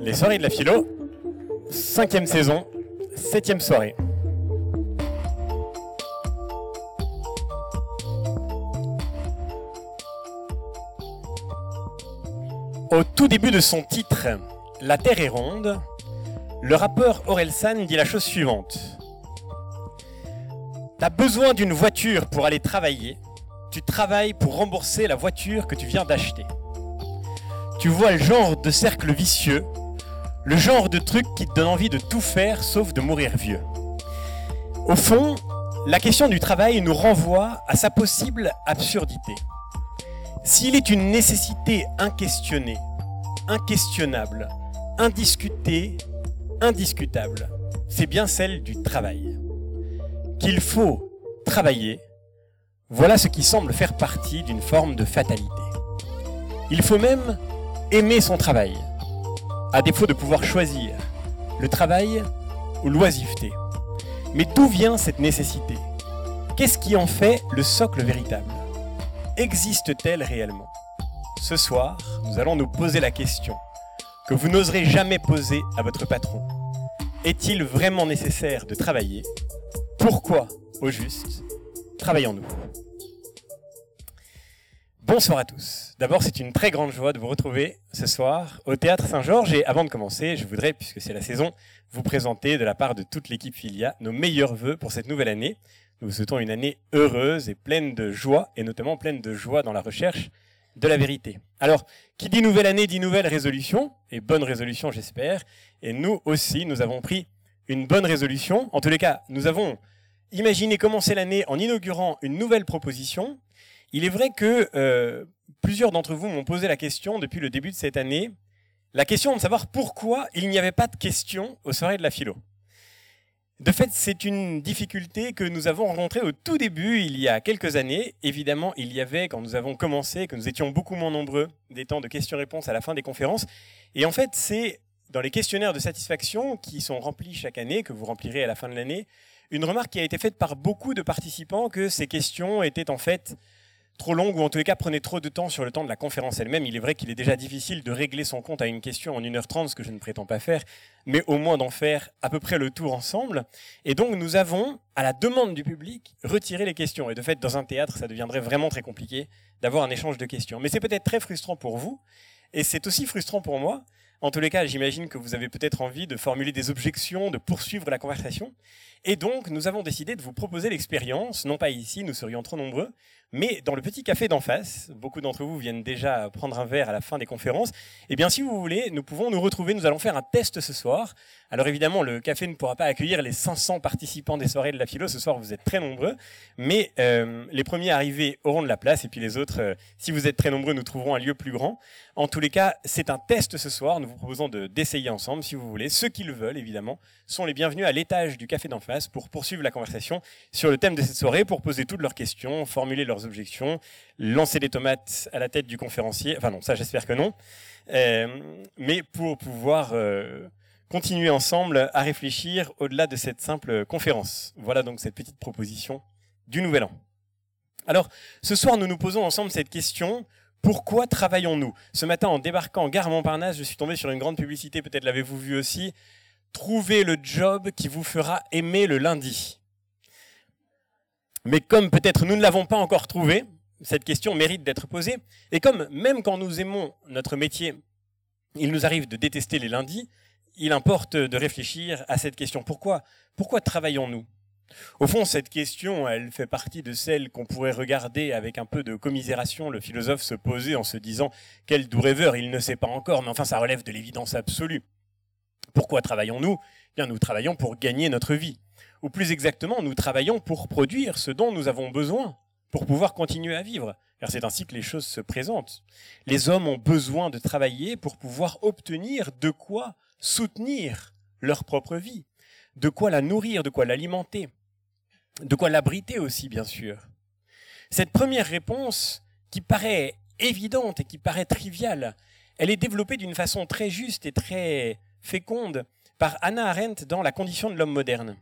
Les soirées de la philo, cinquième saison, septième soirée. Au tout début de son titre, La Terre est ronde, le rappeur Orelsan dit la chose suivante. T'as besoin d'une voiture pour aller travailler, tu travailles pour rembourser la voiture que tu viens d'acheter. Tu vois le genre de cercle vicieux, le genre de truc qui te donne envie de tout faire sauf de mourir vieux. Au fond, la question du travail nous renvoie à sa possible absurdité. S'il est une nécessité inquestionnée, inquestionnable, indiscutée, indiscutable, c'est bien celle du travail. Qu'il faut travailler, voilà ce qui semble faire partie d'une forme de fatalité. Il faut même aimer son travail, à défaut de pouvoir choisir le travail ou l'oisiveté. Mais d'où vient cette nécessité? Qu'est-ce qui en fait le socle véritable? Existe-t-elle réellement? Ce soir, nous allons nous poser la question que vous n'oserez jamais poser à votre patron. Est-il vraiment nécessaire de travailler? Pourquoi, au juste, travaillons-nous? Bonsoir à tous. D'abord, c'est une très grande joie de vous retrouver ce soir au Théâtre Saint-Georges. Et avant de commencer, je voudrais, puisque c'est la saison, vous présenter de la part de toute l'équipe Filia nos meilleurs voeux pour cette nouvelle année. Nous vous souhaitons une année heureuse et pleine de joie, et notamment pleine de joie dans la recherche de la vérité. Alors, qui dit nouvelle année dit nouvelle résolution, et bonne résolution j'espère, et nous aussi, nous avons pris une bonne résolution. En tous les cas, nous avons imaginé commencer l'année en inaugurant une nouvelle proposition. Il est vrai que euh, plusieurs d'entre vous m'ont posé la question depuis le début de cette année, la question de savoir pourquoi il n'y avait pas de questions aux soirées de la philo. De fait, c'est une difficulté que nous avons rencontrée au tout début, il y a quelques années. Évidemment, il y avait, quand nous avons commencé, que nous étions beaucoup moins nombreux, des temps de questions-réponses à la fin des conférences. Et en fait, c'est dans les questionnaires de satisfaction qui sont remplis chaque année, que vous remplirez à la fin de l'année, une remarque qui a été faite par beaucoup de participants que ces questions étaient en fait trop longue ou en tous les cas prenait trop de temps sur le temps de la conférence elle-même. Il est vrai qu'il est déjà difficile de régler son compte à une question en 1h30, ce que je ne prétends pas faire, mais au moins d'en faire à peu près le tour ensemble. Et donc nous avons, à la demande du public, retiré les questions. Et de fait, dans un théâtre, ça deviendrait vraiment très compliqué d'avoir un échange de questions. Mais c'est peut-être très frustrant pour vous, et c'est aussi frustrant pour moi. En tous les cas, j'imagine que vous avez peut-être envie de formuler des objections, de poursuivre la conversation. Et donc, nous avons décidé de vous proposer l'expérience, non pas ici, nous serions trop nombreux, mais dans le petit café d'en face, beaucoup d'entre vous viennent déjà prendre un verre à la fin des conférences. Eh bien, si vous voulez, nous pouvons nous retrouver. Nous allons faire un test ce soir. Alors évidemment, le café ne pourra pas accueillir les 500 participants des soirées de la philo. Ce soir, vous êtes très nombreux. Mais euh, les premiers arrivés auront de la place. Et puis les autres, euh, si vous êtes très nombreux, nous trouverons un lieu plus grand. En tous les cas, c'est un test ce soir. Nous vous proposons d'essayer ensemble, si vous voulez. Ceux qui le veulent, évidemment, sont les bienvenus à l'étage du café d'en face pour poursuivre la conversation sur le thème de cette soirée, pour poser toutes leurs questions, formuler leurs objections, lancer des tomates à la tête du conférencier. Enfin non, ça j'espère que non. Euh, mais pour pouvoir euh, continuer ensemble à réfléchir au-delà de cette simple conférence. Voilà donc cette petite proposition du Nouvel An. Alors, ce soir, nous nous posons ensemble cette question. Pourquoi travaillons-nous? Ce matin, en débarquant en gare Montparnasse, je suis tombé sur une grande publicité, peut-être l'avez-vous vu aussi. Trouvez le job qui vous fera aimer le lundi. Mais comme peut-être nous ne l'avons pas encore trouvé, cette question mérite d'être posée. Et comme même quand nous aimons notre métier, il nous arrive de détester les lundis, il importe de réfléchir à cette question. Pourquoi Pourquoi travaillons-nous? Au fond, cette question, elle fait partie de celle qu'on pourrait regarder avec un peu de commisération le philosophe se poser en se disant quel doux rêveur, il ne sait pas encore, mais enfin ça relève de l'évidence absolue. Pourquoi travaillons-nous? Bien, nous travaillons pour gagner notre vie ou plus exactement, nous travaillons pour produire ce dont nous avons besoin pour pouvoir continuer à vivre. Car c'est ainsi que les choses se présentent. Les hommes ont besoin de travailler pour pouvoir obtenir de quoi soutenir leur propre vie, de quoi la nourrir, de quoi l'alimenter, de quoi l'abriter aussi, bien sûr. Cette première réponse, qui paraît évidente et qui paraît triviale, elle est développée d'une façon très juste et très féconde par Anna Arendt dans La condition de l'homme moderne.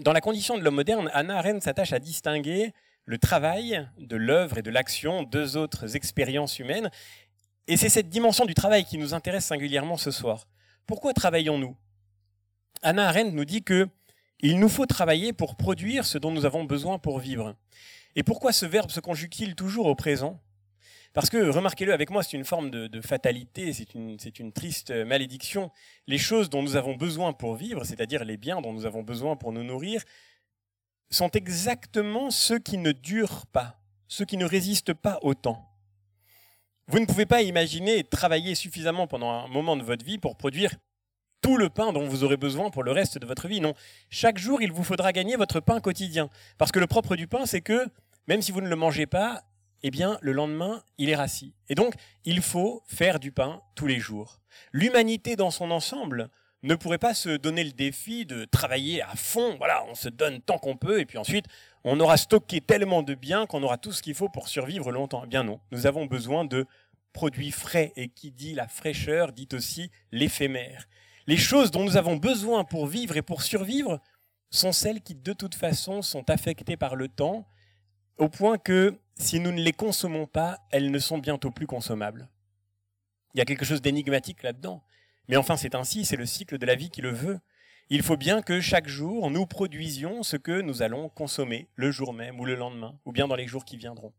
Dans la condition de l'homme moderne, Anna Arendt s'attache à distinguer le travail de l'œuvre et de l'action, deux autres expériences humaines. Et c'est cette dimension du travail qui nous intéresse singulièrement ce soir. Pourquoi travaillons-nous? Anna Arendt nous dit que il nous faut travailler pour produire ce dont nous avons besoin pour vivre. Et pourquoi ce verbe se conjugue-t-il toujours au présent? Parce que, remarquez-le avec moi, c'est une forme de, fatalité, c'est une, triste malédiction. Les choses dont nous avons besoin pour vivre, c'est-à-dire les biens dont nous avons besoin pour nous nourrir, sont exactement ceux qui ne durent pas, ceux qui ne résistent pas au temps. Vous ne pouvez pas imaginer travailler suffisamment pendant un moment de votre vie pour produire tout le pain dont vous aurez besoin pour le reste de votre vie. Non, chaque jour, il vous faudra gagner votre pain quotidien. Parce que le propre du pain, c'est que même si vous ne le mangez pas, eh bien, le lendemain, il est rassis. Et donc, il faut faire du pain tous les jours. L'humanité dans son ensemble ne pourrait pas se donner le défi de travailler à fond. Voilà, on se donne tant qu'on peut, et puis ensuite, on aura stocké tellement de biens qu'on aura tout ce qu'il faut pour survivre longtemps. Eh bien non, nous avons besoin de produits frais, et qui dit la fraîcheur dit aussi l'éphémère. Les choses dont nous avons besoin pour vivre et pour survivre sont celles qui, de toute façon, sont affectées par le temps, au point que si nous ne les consommons pas, elles ne sont bientôt plus consommables. Il y a quelque chose d'énigmatique là-dedans. Mais enfin, c'est ainsi, c'est le cycle de la vie qui le veut. Il faut bien que chaque jour, nous produisions ce que nous allons consommer le jour même ou le lendemain, ou bien dans les jours qui viendront.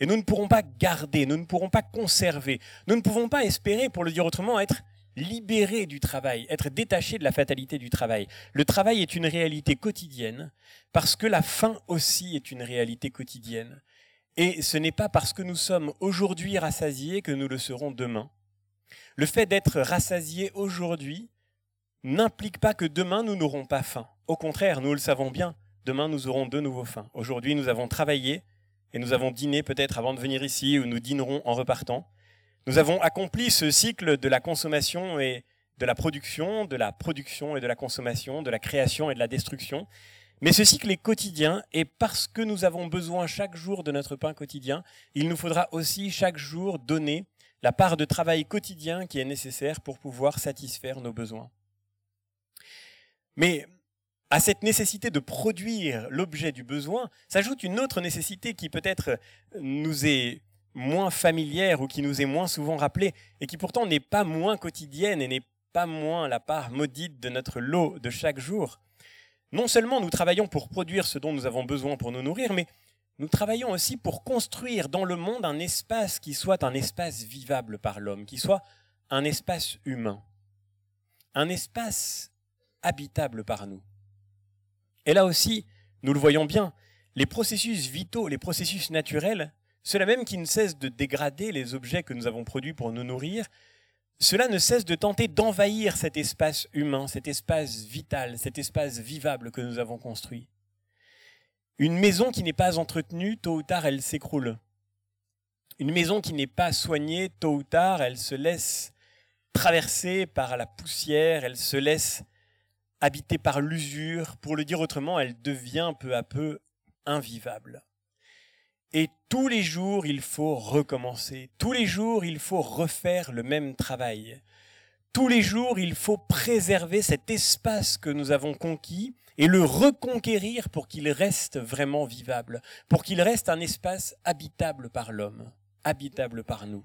Et nous ne pourrons pas garder, nous ne pourrons pas conserver, nous ne pouvons pas espérer, pour le dire autrement, être libérés du travail, être détachés de la fatalité du travail. Le travail est une réalité quotidienne, parce que la faim aussi est une réalité quotidienne. Et ce n'est pas parce que nous sommes aujourd'hui rassasiés que nous le serons demain. Le fait d'être rassasiés aujourd'hui n'implique pas que demain nous n'aurons pas faim. Au contraire, nous le savons bien, demain nous aurons de nouveau faim. Aujourd'hui nous avons travaillé et nous avons dîné peut-être avant de venir ici ou nous dînerons en repartant. Nous avons accompli ce cycle de la consommation et de la production, de la production et de la consommation, de la création et de la destruction. Mais ce cycle est quotidien et parce que nous avons besoin chaque jour de notre pain quotidien, il nous faudra aussi chaque jour donner la part de travail quotidien qui est nécessaire pour pouvoir satisfaire nos besoins. Mais à cette nécessité de produire l'objet du besoin s'ajoute une autre nécessité qui peut-être nous est moins familière ou qui nous est moins souvent rappelée et qui pourtant n'est pas moins quotidienne et n'est pas moins la part maudite de notre lot de chaque jour. Non seulement nous travaillons pour produire ce dont nous avons besoin pour nous nourrir, mais nous travaillons aussi pour construire dans le monde un espace qui soit un espace vivable par l'homme, qui soit un espace humain, un espace habitable par nous. Et là aussi, nous le voyons bien, les processus vitaux, les processus naturels, ceux-là même qui ne cessent de dégrader les objets que nous avons produits pour nous nourrir, cela ne cesse de tenter d'envahir cet espace humain, cet espace vital, cet espace vivable que nous avons construit. Une maison qui n'est pas entretenue, tôt ou tard, elle s'écroule. Une maison qui n'est pas soignée, tôt ou tard, elle se laisse traverser par la poussière, elle se laisse habiter par l'usure. Pour le dire autrement, elle devient peu à peu invivable. Et tous les jours, il faut recommencer. Tous les jours, il faut refaire le même travail. Tous les jours, il faut préserver cet espace que nous avons conquis et le reconquérir pour qu'il reste vraiment vivable, pour qu'il reste un espace habitable par l'homme, habitable par nous.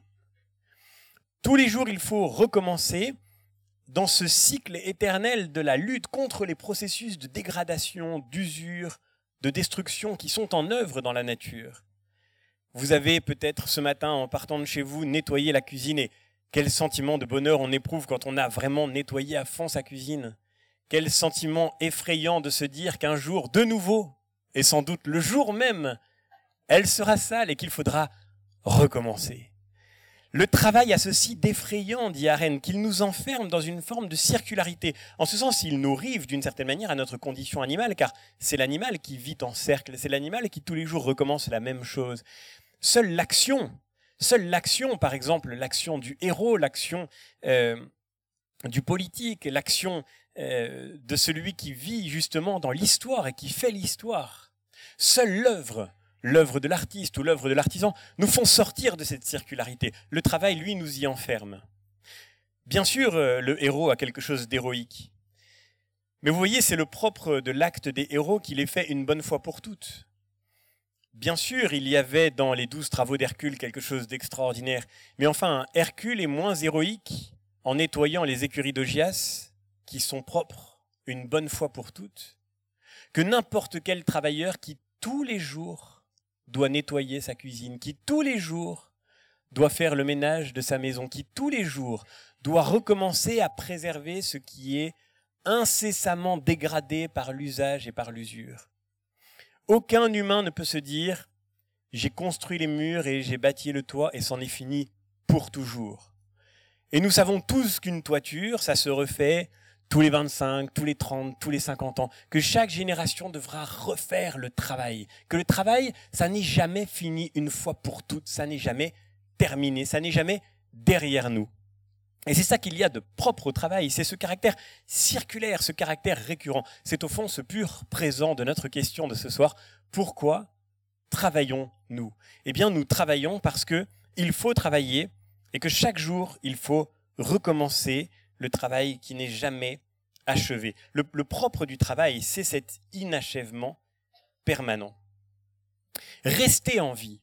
Tous les jours, il faut recommencer dans ce cycle éternel de la lutte contre les processus de dégradation, d'usure, de destruction qui sont en œuvre dans la nature. Vous avez peut-être ce matin, en partant de chez vous, nettoyé la cuisine et quel sentiment de bonheur on éprouve quand on a vraiment nettoyé à fond sa cuisine. Quel sentiment effrayant de se dire qu'un jour, de nouveau, et sans doute le jour même, elle sera sale et qu'il faudra recommencer. Le travail a ceci d'effrayant, dit Arène, qu'il nous enferme dans une forme de circularité. En ce sens, il nous rive d'une certaine manière à notre condition animale, car c'est l'animal qui vit en cercle, c'est l'animal qui tous les jours recommence la même chose. Seule l'action, seule l'action, par exemple l'action du héros, l'action euh, du politique, l'action euh, de celui qui vit justement dans l'histoire et qui fait l'histoire, seule l'œuvre, l'œuvre de l'artiste ou l'œuvre de l'artisan, nous font sortir de cette circularité. Le travail, lui, nous y enferme. Bien sûr, euh, le héros a quelque chose d'héroïque. Mais vous voyez, c'est le propre de l'acte des héros qu'il est fait une bonne fois pour toutes. Bien sûr, il y avait dans les douze travaux d'Hercule quelque chose d'extraordinaire, mais enfin, Hercule est moins héroïque en nettoyant les écuries d'Ogias, qui sont propres une bonne fois pour toutes, que n'importe quel travailleur qui tous les jours doit nettoyer sa cuisine, qui tous les jours doit faire le ménage de sa maison, qui tous les jours doit recommencer à préserver ce qui est incessamment dégradé par l'usage et par l'usure. Aucun humain ne peut se dire j'ai construit les murs et j'ai bâti le toit et c'en est fini pour toujours. Et nous savons tous qu'une toiture, ça se refait tous les 25, tous les 30, tous les 50 ans, que chaque génération devra refaire le travail, que le travail, ça n'est jamais fini une fois pour toutes, ça n'est jamais terminé, ça n'est jamais derrière nous. Et c'est ça qu'il y a de propre au travail, c'est ce caractère circulaire, ce caractère récurrent. C'est au fond ce pur présent de notre question de ce soir. Pourquoi travaillons-nous? Eh bien, nous travaillons parce que il faut travailler et que chaque jour, il faut recommencer le travail qui n'est jamais achevé. Le, le propre du travail, c'est cet inachèvement permanent. Rester en vie,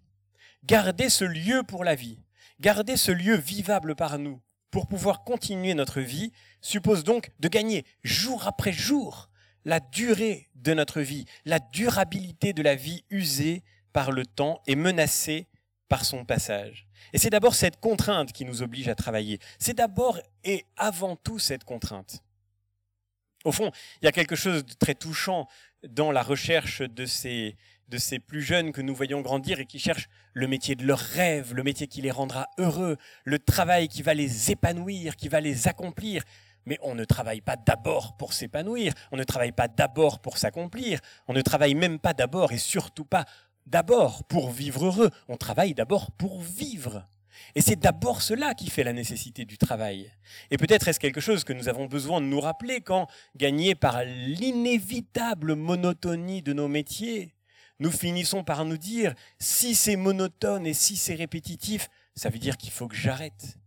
garder ce lieu pour la vie, garder ce lieu vivable par nous, pour pouvoir continuer notre vie, suppose donc de gagner jour après jour la durée de notre vie, la durabilité de la vie usée par le temps et menacée par son passage. Et c'est d'abord cette contrainte qui nous oblige à travailler. C'est d'abord et avant tout cette contrainte. Au fond, il y a quelque chose de très touchant dans la recherche de ces, de ces plus jeunes que nous voyons grandir et qui cherchent le métier de leur rêve, le métier qui les rendra heureux, le travail qui va les épanouir, qui va les accomplir. Mais on ne travaille pas d'abord pour s'épanouir, on ne travaille pas d'abord pour s'accomplir, on ne travaille même pas d'abord et surtout pas d'abord pour vivre heureux, on travaille d'abord pour vivre. Et c'est d'abord cela qui fait la nécessité du travail. Et peut-être est-ce quelque chose que nous avons besoin de nous rappeler quand, gagnés par l'inévitable monotonie de nos métiers, nous finissons par nous dire, si c'est monotone et si c'est répétitif, ça veut dire qu'il faut que j'arrête.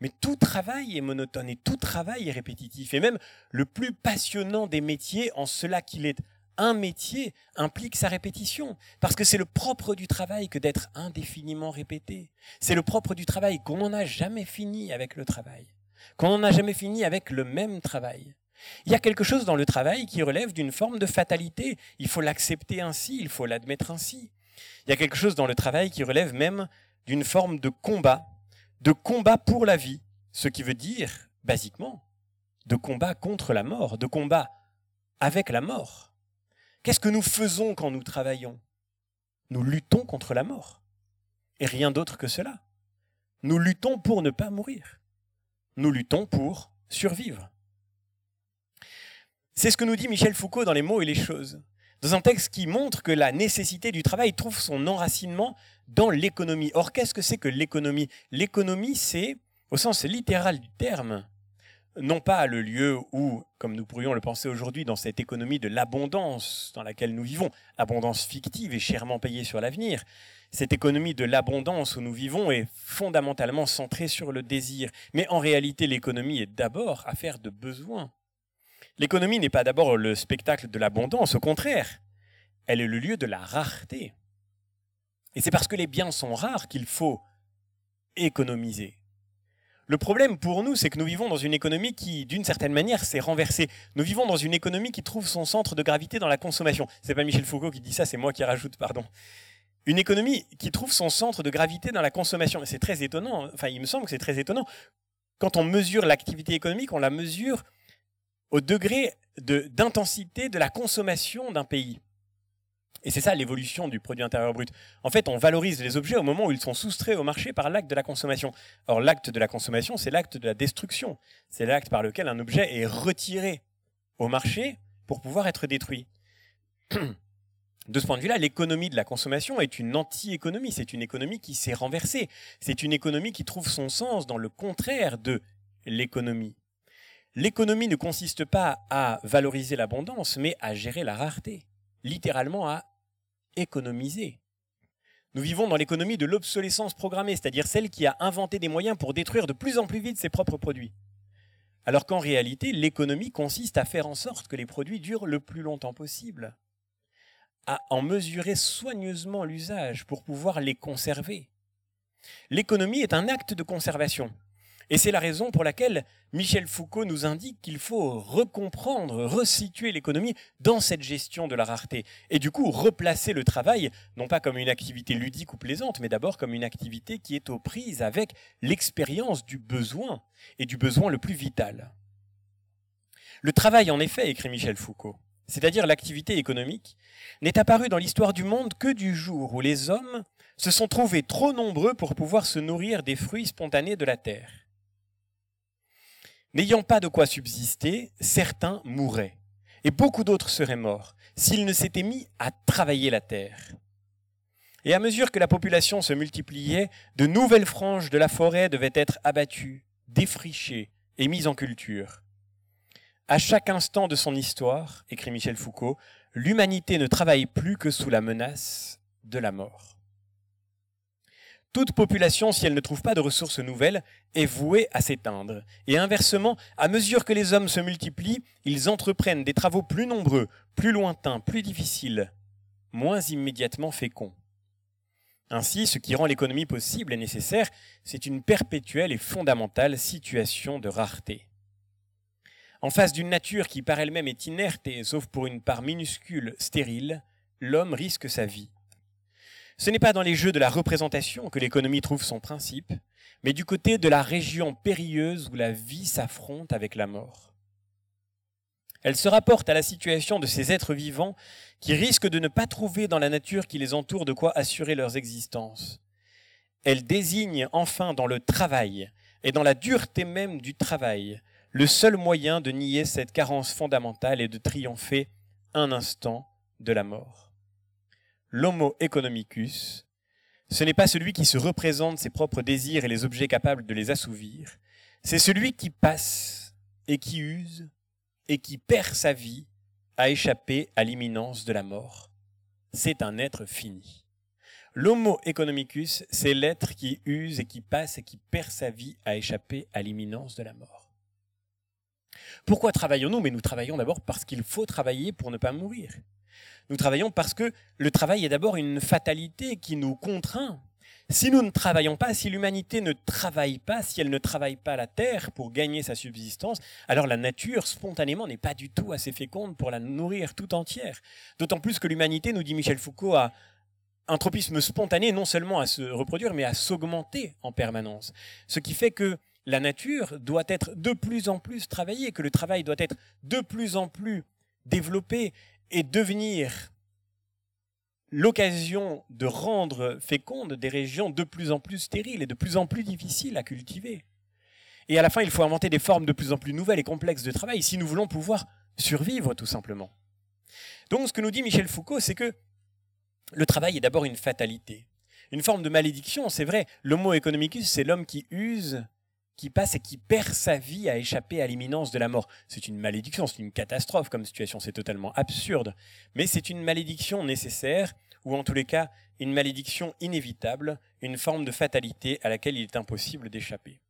Mais tout travail est monotone et tout travail est répétitif. Et même le plus passionnant des métiers, en cela qu'il est un métier, implique sa répétition. Parce que c'est le propre du travail que d'être indéfiniment répété. C'est le propre du travail qu'on n'en a jamais fini avec le travail. Qu'on n'en a jamais fini avec le même travail. Il y a quelque chose dans le travail qui relève d'une forme de fatalité. Il faut l'accepter ainsi, il faut l'admettre ainsi. Il y a quelque chose dans le travail qui relève même d'une forme de combat, de combat pour la vie, ce qui veut dire, basiquement, de combat contre la mort, de combat avec la mort. Qu'est-ce que nous faisons quand nous travaillons? Nous luttons contre la mort. Et rien d'autre que cela. Nous luttons pour ne pas mourir. Nous luttons pour survivre. C'est ce que nous dit Michel Foucault dans Les mots et les choses, dans un texte qui montre que la nécessité du travail trouve son enracinement dans l'économie. Or, qu'est-ce que c'est que l'économie? L'économie, c'est, au sens littéral du terme, non pas le lieu où, comme nous pourrions le penser aujourd'hui, dans cette économie de l'abondance dans laquelle nous vivons, abondance fictive et chèrement payée sur l'avenir, cette économie de l'abondance où nous vivons est fondamentalement centrée sur le désir. Mais en réalité, l'économie est d'abord affaire de besoins. L'économie n'est pas d'abord le spectacle de l'abondance, au contraire, elle est le lieu de la rareté. Et c'est parce que les biens sont rares qu'il faut économiser. Le problème pour nous, c'est que nous vivons dans une économie qui, d'une certaine manière, s'est renversée. Nous vivons dans une économie qui trouve son centre de gravité dans la consommation. C'est pas Michel Foucault qui dit ça, c'est moi qui rajoute, pardon. Une économie qui trouve son centre de gravité dans la consommation. C'est très étonnant. Enfin, il me semble que c'est très étonnant. Quand on mesure l'activité économique, on la mesure au degré d'intensité de, la consommation d'un pays. Et c'est ça l'évolution du produit intérieur brut. En fait, on valorise les objets au moment où ils sont soustraits au marché par l'acte de la consommation. Or, l'acte de la consommation, c'est l'acte de la destruction. C'est l'acte par lequel un objet est retiré au marché pour pouvoir être détruit. De ce point de vue-là, l'économie de la consommation est une anti-économie. C'est une économie qui s'est renversée. C'est une économie qui trouve son sens dans le contraire de l'économie. L'économie ne consiste pas à valoriser l'abondance, mais à gérer la rareté, littéralement à économiser. Nous vivons dans l'économie de l'obsolescence programmée, c'est-à-dire celle qui a inventé des moyens pour détruire de plus en plus vite ses propres produits. alors qu'en réalité, l'économie consiste à faire en sorte que les produits durent le plus longtemps possible, à en mesurer soigneusement l'usage pour pouvoir les conserver. L'économie est un acte de conservation. Et c'est la raison pour laquelle Michel Foucault nous indique qu'il faut recomprendre, resituer l'économie dans cette gestion de la rareté. Et du coup, replacer le travail, non pas comme une activité ludique ou plaisante, mais d'abord comme une activité qui est aux prises avec l'expérience du besoin, et du besoin le plus vital. Le travail, en effet, écrit Michel Foucault, c'est-à-dire l'activité économique, n'est apparu dans l'histoire du monde que du jour où les hommes se sont trouvés trop nombreux pour pouvoir se nourrir des fruits spontanés de la terre. N'ayant pas de quoi subsister, certains mourraient, et beaucoup d'autres seraient morts, s'ils ne s'étaient mis à travailler la terre. Et à mesure que la population se multipliait, de nouvelles franges de la forêt devaient être abattues, défrichées et mises en culture. À chaque instant de son histoire, écrit Michel Foucault, l'humanité ne travaille plus que sous la menace de la mort. Toute population, si elle ne trouve pas de ressources nouvelles, est vouée à s'éteindre. Et inversement, à mesure que les hommes se multiplient, ils entreprennent des travaux plus nombreux, plus lointains, plus difficiles, moins immédiatement féconds. Ainsi, ce qui rend l'économie possible et nécessaire, c'est une perpétuelle et fondamentale situation de rareté. En face d'une nature qui par elle-même est inerte et, sauf pour une part minuscule, stérile, l'homme risque sa vie. Ce n'est pas dans les jeux de la représentation que l'économie trouve son principe, mais du côté de la région périlleuse où la vie s'affronte avec la mort. Elle se rapporte à la situation de ces êtres vivants qui risquent de ne pas trouver dans la nature qui les entoure de quoi assurer leurs existences. Elle désigne enfin dans le travail et dans la dureté même du travail le seul moyen de nier cette carence fondamentale et de triompher un instant de la mort l'homo economicus, ce n'est pas celui qui se représente ses propres désirs et les objets capables de les assouvir, c'est celui qui passe et qui use et qui perd sa vie à échapper à l'imminence de la mort. C'est un être fini. L'homo economicus, c'est l'être qui use et qui passe et qui perd sa vie à échapper à l'imminence de la mort. Pourquoi travaillons-nous? Mais nous travaillons d'abord parce qu'il faut travailler pour ne pas mourir. Nous travaillons parce que le travail est d'abord une fatalité qui nous contraint. Si nous ne travaillons pas, si l'humanité ne travaille pas, si elle ne travaille pas la terre pour gagner sa subsistance, alors la nature, spontanément, n'est pas du tout assez féconde pour la nourrir tout entière. D'autant plus que l'humanité, nous dit Michel Foucault, a un tropisme spontané non seulement à se reproduire, mais à s'augmenter en permanence. Ce qui fait que la nature doit être de plus en plus travaillée, que le travail doit être de plus en plus développé et devenir l'occasion de rendre fécondes des régions de plus en plus stériles et de plus en plus difficiles à cultiver. Et à la fin, il faut inventer des formes de plus en plus nouvelles et complexes de travail si nous voulons pouvoir survivre tout simplement. Donc ce que nous dit Michel Foucault, c'est que le travail est d'abord une fatalité, une forme de malédiction, c'est vrai. L'homo economicus, c'est l'homme qui use qui passe et qui perd sa vie à échapper à l'imminence de la mort. C'est une malédiction, c'est une catastrophe comme situation, c'est totalement absurde. Mais c'est une malédiction nécessaire, ou en tous les cas, une malédiction inévitable, une forme de fatalité à laquelle il est impossible d'échapper.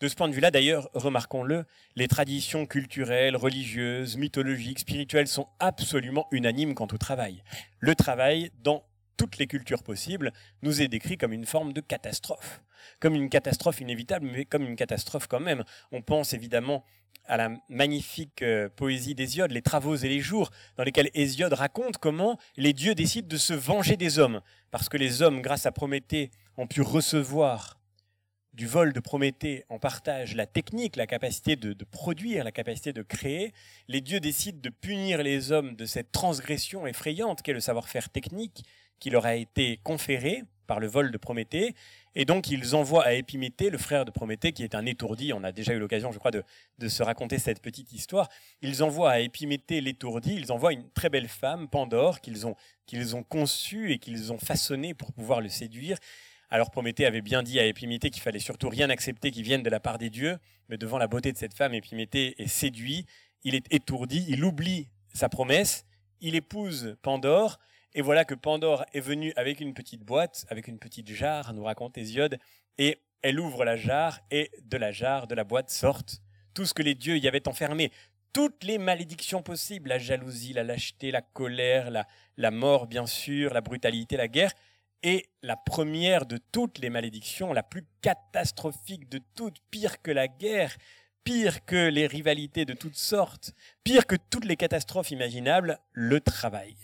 De ce point de vue-là, d'ailleurs, remarquons-le, les traditions culturelles, religieuses, mythologiques, spirituelles sont absolument unanimes quant au travail. Le travail, dans toutes les cultures possibles, nous est décrit comme une forme de catastrophe comme une catastrophe inévitable, mais comme une catastrophe quand même. On pense évidemment à la magnifique euh, poésie d'Hésiode, les travaux et les jours, dans lesquels Hésiode raconte comment les dieux décident de se venger des hommes, parce que les hommes, grâce à Prométhée, ont pu recevoir du vol de Prométhée en partage la technique, la capacité de, de, produire, la capacité de créer, les dieux décident de punir les hommes de cette transgression effrayante qu'est le savoir-faire technique qui leur a été conféré par le vol de Prométhée, et donc ils envoient à Épiméthée, le frère de Prométhée, qui est un étourdi, on a déjà eu l'occasion, je crois, de, se raconter cette petite histoire, ils envoient à Épiméthée l'étourdi, ils envoient une très belle femme, Pandore, qu'ils ont, qu'ils ont conçue et qu'ils ont façonnée pour pouvoir le séduire. Alors Prométhée avait bien dit à Épiméthée qu'il fallait surtout rien accepter qui vienne de la part des dieux, mais devant la beauté de cette femme, Épiméthée est séduit, il est étourdi, il oublie sa promesse, il épouse Pandore, et voilà que Pandore est venue avec une petite boîte, avec une petite jarre, nous raconte Hésiode, et elle ouvre la jarre, et de la jarre, de la boîte, sortent tout ce que les dieux y avaient enfermé, toutes les malédictions possibles, la jalousie, la lâcheté, la colère, la, la mort bien sûr, la brutalité, la guerre, et la première de toutes les malédictions, la plus catastrophique de toutes, pire que la guerre, pire que les rivalités de toutes sortes, pire que toutes les catastrophes imaginables, le travail.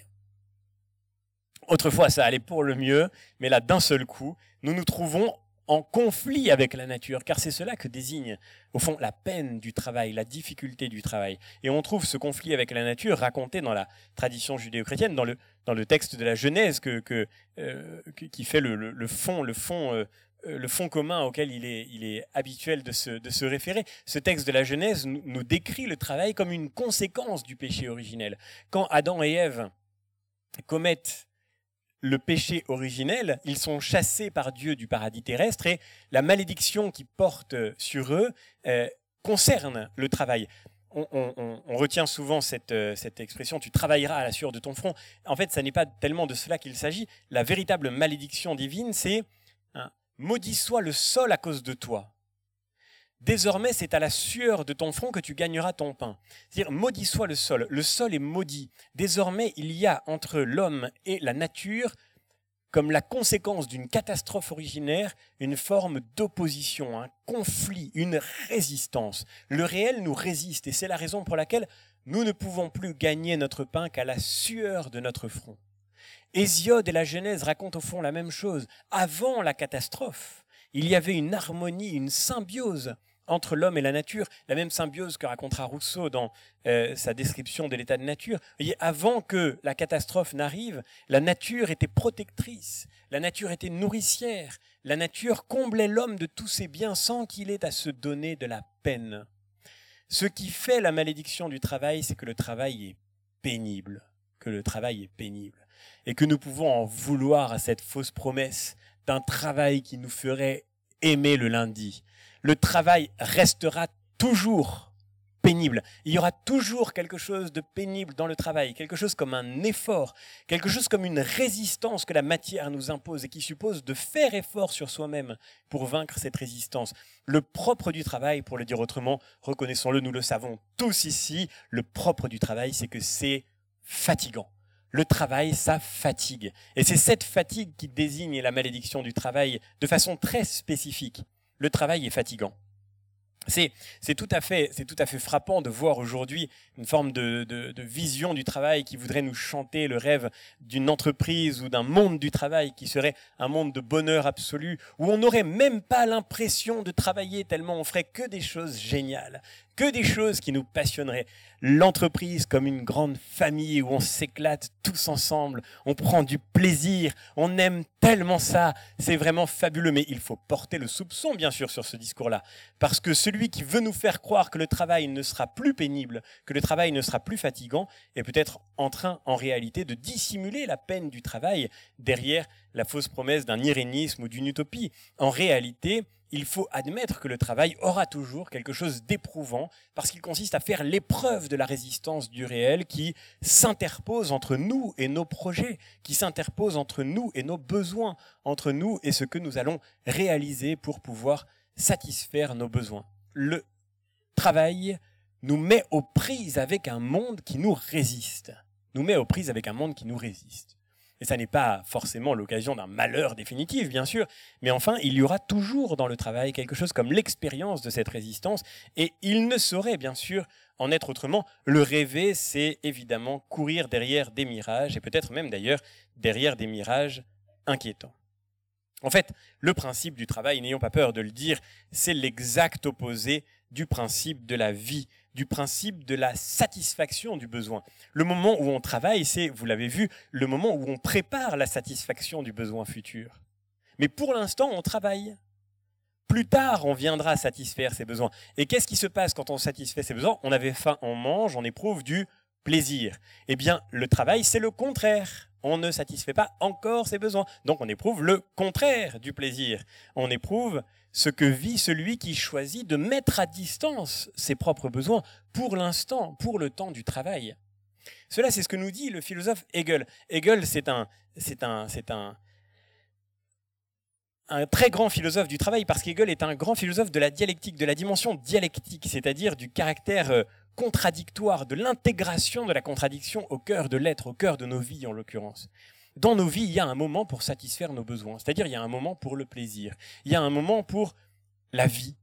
Autrefois, ça allait pour le mieux, mais là, d'un seul coup, nous nous trouvons en conflit avec la nature, car c'est cela que désigne, au fond, la peine du travail, la difficulté du travail. Et on trouve ce conflit avec la nature raconté dans la tradition judéo-chrétienne, dans le, dans le texte de la Genèse que, que, euh, qui fait le, le, fond, le fond euh, euh, le fond commun auquel il est, il est habituel de se, de se, référer. Ce texte de la Genèse nous, nous, décrit le travail comme une conséquence du péché originel. Quand Adam et Ève commettent le péché originel, ils sont chassés par Dieu du paradis terrestre et la malédiction qui porte sur eux euh, concerne le travail. On, retient souvent cette, euh, cette, expression tu travailleras à la sueur de ton front. En fait, ça n'est pas tellement de cela qu'il s'agit. La véritable malédiction divine, c'est hein, maudit soit le sol à cause de toi. Désormais, c'est à la sueur de ton front que tu gagneras ton pain. C'est-à-dire, maudit soit le sol. Le sol est maudit. Désormais, il y a entre l'homme et la nature, comme la conséquence d'une catastrophe originaire, une forme d'opposition, un conflit, une résistance. Le réel nous résiste et c'est la raison pour laquelle nous ne pouvons plus gagner notre pain qu'à la sueur de notre front. Hésiode et la Genèse racontent au fond la même chose. Avant la catastrophe, il y avait une harmonie, une symbiose entre l'homme et la nature, la même symbiose que racontera Rousseau dans euh, sa description de l'état de nature. Avant que la catastrophe n'arrive, la nature était protectrice, la nature était nourricière, la nature comblait l'homme de tous ses biens sans qu'il ait à se donner de la peine. Ce qui fait la malédiction du travail, c'est que le travail est pénible, que le travail est pénible, et que nous pouvons en vouloir à cette fausse promesse d'un travail qui nous ferait aimer le lundi, le travail restera toujours pénible. Il y aura toujours quelque chose de pénible dans le travail, quelque chose comme un effort, quelque chose comme une résistance que la matière nous impose et qui suppose de faire effort sur soi-même pour vaincre cette résistance. Le propre du travail, pour le dire autrement, reconnaissons-le, nous le savons tous ici, le propre du travail, c'est que c'est fatigant. Le travail, ça fatigue. Et c'est cette fatigue qui désigne la malédiction du travail de façon très spécifique le travail est fatigant. C'est, tout à fait, frappant de voir aujourd'hui une forme de, de, vision du travail qui voudrait nous chanter le rêve d'une entreprise ou d'un monde du travail qui serait un monde de bonheur absolu, où on n'aurait même pas l'impression de travailler tellement on ferait que des choses géniales, que des choses qui nous passionneraient. L'entreprise comme une grande famille où on s'éclate tous ensemble, on prend du plaisir, on aime tellement ça, c'est vraiment fabuleux. Mais il faut porter le soupçon, bien sûr, sur ce discours-là. Parce que celui qui veut nous faire croire que le travail ne sera plus pénible, que le travail ne sera plus fatigant, est peut-être en train, en réalité, de dissimuler la peine du travail derrière la fausse promesse d'un irénisme ou d'une utopie. En réalité, il faut admettre que le travail aura toujours quelque chose d'éprouvant parce qu'il consiste à faire l'épreuve de la résistance du réel qui s'interpose entre nous et nos projets, qui s'interpose entre nous et nos besoins, entre nous et ce que nous allons réaliser pour pouvoir satisfaire nos besoins. Le travail nous met aux prises avec un monde qui nous résiste, nous met aux prises avec un monde qui nous résiste. Et ça n'est pas forcément l'occasion d'un malheur définitif, bien sûr, mais enfin, il y aura toujours dans le travail quelque chose comme l'expérience de cette résistance, et il ne saurait, bien sûr, en être autrement. Le rêver, c'est évidemment courir derrière des mirages, et peut-être même d'ailleurs derrière des mirages inquiétants. En fait, le principe du travail, n'ayons pas peur de le dire, c'est l'exact opposé du principe de la vie, du principe de la satisfaction du besoin. Le moment où on travaille, c'est, vous l'avez vu, le moment où on prépare la satisfaction du besoin futur. Mais pour l'instant, on travaille. Plus tard, on viendra satisfaire ses besoins. Et qu'est-ce qui se passe quand on satisfait ses besoins? On avait faim, on mange, on éprouve du plaisir. Eh bien, le travail, c'est le contraire. On ne satisfait pas encore ses besoins. Donc, on éprouve le contraire du plaisir. On éprouve ce que vit celui qui choisit de mettre à distance ses propres besoins pour l'instant, pour le temps du travail. Cela, c'est ce que nous dit le philosophe Hegel. Hegel, c'est un, c'est un, c'est un, un très grand philosophe du travail, parce qu'Hegel est un grand philosophe de la dialectique, de la dimension dialectique, c'est-à-dire du caractère euh, contradictoire, de l'intégration de la contradiction au cœur de l'être, au cœur de nos vies en l'occurrence. Dans nos vies, il y a un moment pour satisfaire nos besoins, c'est-à-dire il y a un moment pour le plaisir, il y a un moment pour la vie,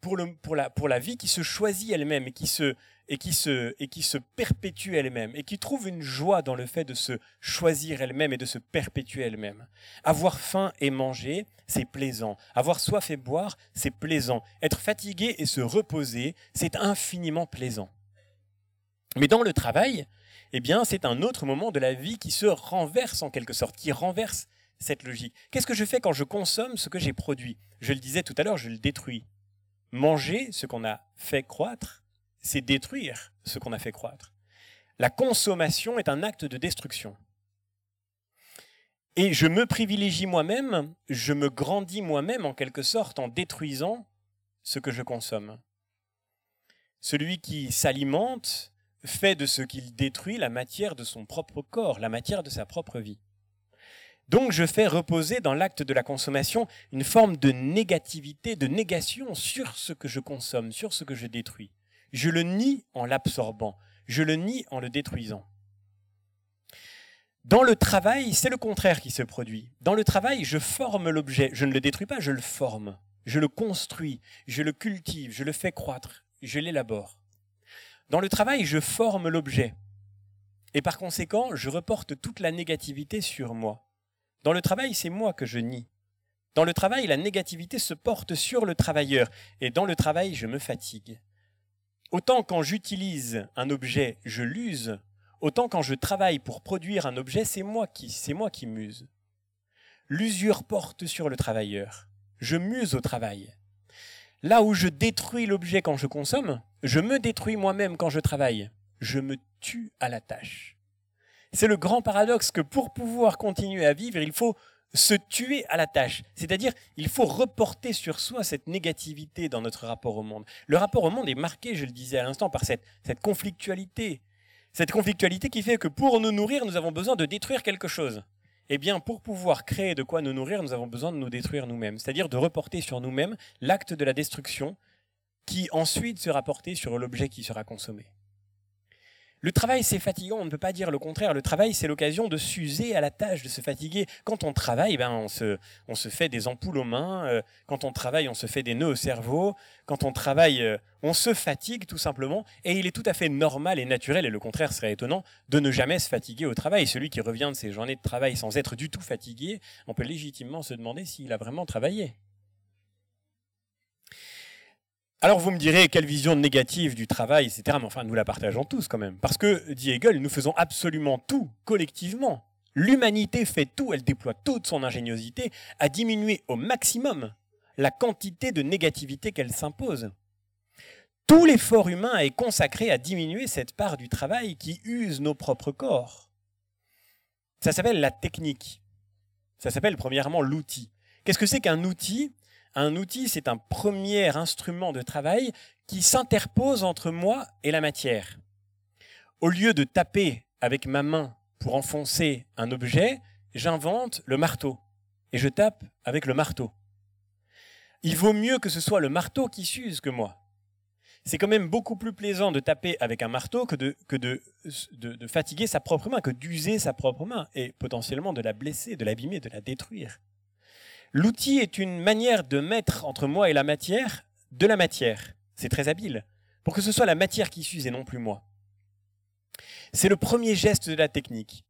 pour, la, pour la vie qui se choisit elle-même et qui se, et qui se, et qui se perpétue elle-même, et qui trouve une joie dans le fait de se choisir elle-même et de se perpétuer elle-même. Avoir faim et manger, c'est plaisant. Avoir soif et boire, c'est plaisant. Être fatigué et se reposer, c'est infiniment plaisant. Mais dans le travail, eh bien, c'est un autre moment de la vie qui se renverse en quelque sorte, qui renverse cette logique. Qu'est-ce que je fais quand je consomme ce que j'ai produit? Je le disais tout à l'heure, je le détruis. Manger ce qu'on a fait croître, c'est détruire ce qu'on a fait croître. La consommation est un acte de destruction. Et je me privilégie moi-même, je me grandis moi-même en quelque sorte en détruisant ce que je consomme. Celui qui s'alimente fait de ce qu'il détruit la matière de son propre corps, la matière de sa propre vie. Donc je fais reposer dans l'acte de la consommation une forme de négativité, de négation sur ce que je consomme, sur ce que je détruis. Je le nie en l'absorbant, je le nie en le détruisant. Dans le travail, c'est le contraire qui se produit. Dans le travail, je forme l'objet, je ne le détruis pas, je le forme, je le construis, je le cultive, je le fais croître, je l'élabore. Dans le travail, je forme l'objet. Et par conséquent, je reporte toute la négativité sur moi. Dans le travail, c'est moi que je nie. Dans le travail, la négativité se porte sur le travailleur. Et dans le travail, je me fatigue. Autant quand j'utilise un objet, je l'use, autant quand je travaille pour produire un objet, c'est moi qui, c'est moi qui muse. L'usure porte sur le travailleur. Je muse au travail. Là où je détruis l'objet quand je consomme, je me détruis moi-même quand je travaille. Je me tue à la tâche. C'est le grand paradoxe que pour pouvoir continuer à vivre, il faut se tuer à la tâche. C'est-à-dire, il faut reporter sur soi cette négativité dans notre rapport au monde. Le rapport au monde est marqué, je le disais à l'instant, par cette, conflictualité. Cette conflictualité qui fait que pour nous nourrir, nous avons besoin de détruire quelque chose. Eh bien, pour pouvoir créer de quoi nous nourrir, nous avons besoin de nous détruire nous-mêmes. C'est-à-dire de reporter sur nous-mêmes l'acte de la destruction qui ensuite sera porté sur l'objet qui sera consommé. Le travail, c'est fatigant, on ne peut pas dire le contraire. Le travail, c'est l'occasion de s'user à la tâche, de se fatiguer. Quand on travaille, ben, on, se, on se fait des ampoules aux mains. Euh, quand on travaille, on se fait des nœuds au cerveau. Quand on travaille, euh, on se fatigue tout simplement. Et il est tout à fait normal et naturel, et le contraire serait étonnant, de ne jamais se fatiguer au travail. Celui qui revient de ses journées de travail sans être du tout fatigué, on peut légitimement se demander s'il a vraiment travaillé. Alors vous me direz, quelle vision négative du travail, etc. Mais enfin, nous la partageons tous quand même. Parce que, dit Hegel, nous faisons absolument tout collectivement. L'humanité fait tout, elle déploie toute son ingéniosité à diminuer au maximum la quantité de négativité qu'elle s'impose. Tout l'effort humain est consacré à diminuer cette part du travail qui use nos propres corps. Ça s'appelle la technique. Ça s'appelle premièrement l'outil. Qu'est-ce que c'est qu'un outil? Un outil, c'est un premier instrument de travail qui s'interpose entre moi et la matière. Au lieu de taper avec ma main pour enfoncer un objet, j'invente le marteau et je tape avec le marteau. Il vaut mieux que ce soit le marteau qui s'use que moi. C'est quand même beaucoup plus plaisant de taper avec un marteau que de, fatiguer sa propre main, que d'user sa propre main et potentiellement de la blesser, de l'abîmer, de la détruire. L'outil est une manière de mettre entre moi et la matière de la matière. C'est très habile. Pour que ce soit la matière qui s'use et non plus moi. C'est le premier geste de la technique.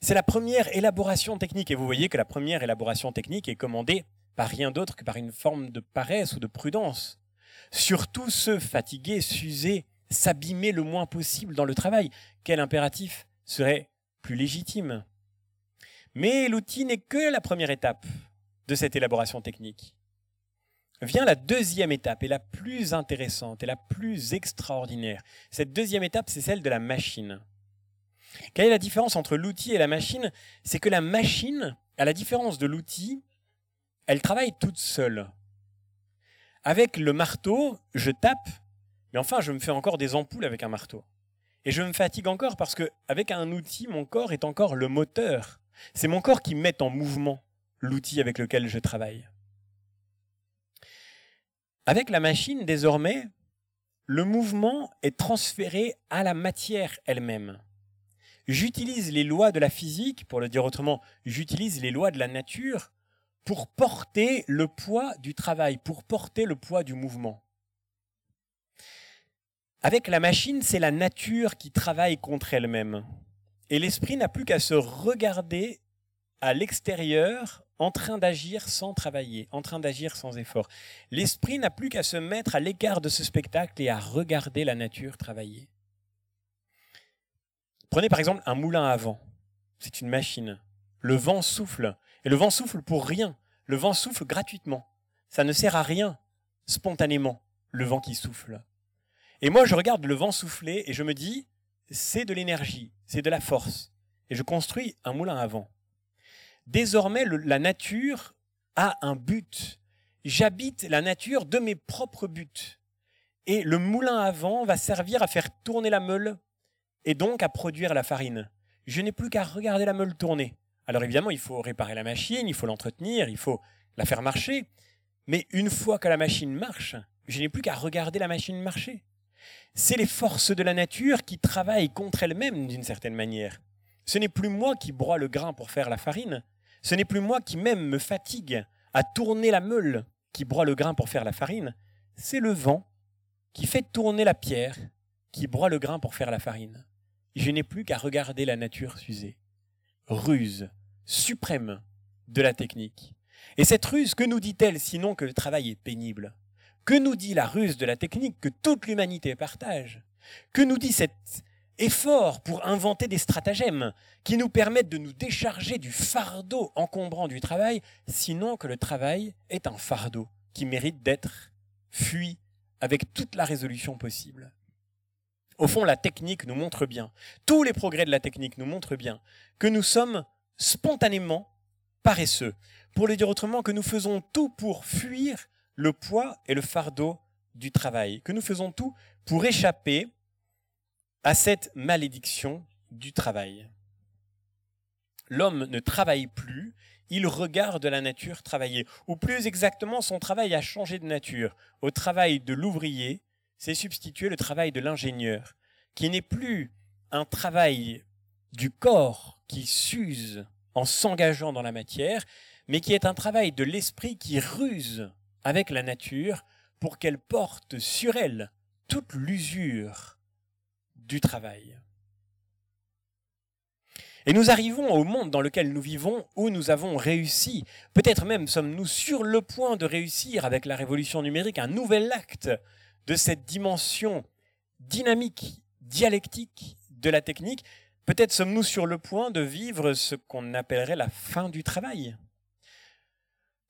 C'est la première élaboration technique. Et vous voyez que la première élaboration technique est commandée par rien d'autre que par une forme de paresse ou de prudence. Surtout se fatiguer, s'user, s'abîmer le moins possible dans le travail. Quel impératif serait plus légitime? Mais l'outil n'est que la première étape de cette élaboration technique. Vient la deuxième étape, et la plus intéressante, et la plus extraordinaire. Cette deuxième étape, c'est celle de la machine. Quelle est la différence entre l'outil et la machine? C'est que la machine, à la différence de l'outil, elle travaille toute seule. Avec le marteau, je tape, mais enfin, je me fais encore des ampoules avec un marteau. Et je me fatigue encore parce que avec un outil, mon corps est encore le moteur. C'est mon corps qui met en mouvement l'outil avec lequel je travaille. Avec la machine, désormais, le mouvement est transféré à la matière elle-même. J'utilise les lois de la physique, pour le dire autrement, j'utilise les lois de la nature pour porter le poids du travail, pour porter le poids du mouvement. Avec la machine, c'est la nature qui travaille contre elle-même. Et l'esprit n'a plus qu'à se regarder à l'extérieur en train d'agir sans travailler, en train d'agir sans effort. L'esprit n'a plus qu'à se mettre à l'écart de ce spectacle et à regarder la nature travailler. Prenez par exemple un moulin à vent. C'est une machine. Le vent souffle. Et le vent souffle pour rien. Le vent souffle gratuitement. Ça ne sert à rien, spontanément, le vent qui souffle. Et moi, je regarde le vent souffler et je me dis, c'est de l'énergie, c'est de la force. Et je construis un moulin à vent. Désormais, la nature a un but. J'habite la nature de mes propres buts. Et le moulin à vent va servir à faire tourner la meule et donc à produire la farine. Je n'ai plus qu'à regarder la meule tourner. Alors évidemment, il faut réparer la machine, il faut l'entretenir, il faut la faire marcher. Mais une fois que la machine marche, je n'ai plus qu'à regarder la machine marcher. C'est les forces de la nature qui travaillent contre elles-mêmes d'une certaine manière. Ce n'est plus moi qui broie le grain pour faire la farine, ce n'est plus moi qui même me fatigue à tourner la meule qui broie le grain pour faire la farine, c'est le vent qui fait tourner la pierre qui broie le grain pour faire la farine. Je n'ai plus qu'à regarder la nature s'user. Ruse suprême de la technique. Et cette ruse, que nous dit-elle sinon que le travail est pénible? Que nous dit la ruse de la technique que toute l'humanité partage? Que nous dit cette effort pour inventer des stratagèmes qui nous permettent de nous décharger du fardeau encombrant du travail, sinon que le travail est un fardeau qui mérite d'être fui avec toute la résolution possible. Au fond, la technique nous montre bien, tous les progrès de la technique nous montrent bien, que nous sommes spontanément paresseux. Pour le dire autrement, que nous faisons tout pour fuir le poids et le fardeau du travail, que nous faisons tout pour échapper à cette malédiction du travail. L'homme ne travaille plus, il regarde la nature travailler, ou plus exactement son travail a changé de nature. Au travail de l'ouvrier s'est substitué le travail de l'ingénieur, qui n'est plus un travail du corps qui s'use en s'engageant dans la matière, mais qui est un travail de l'esprit qui ruse avec la nature pour qu'elle porte sur elle toute l'usure du travail. Et nous arrivons au monde dans lequel nous vivons où nous avons réussi, peut-être même sommes-nous sur le point de réussir avec la révolution numérique un nouvel acte de cette dimension dynamique, dialectique de la technique, peut-être sommes-nous sur le point de vivre ce qu'on appellerait la fin du travail.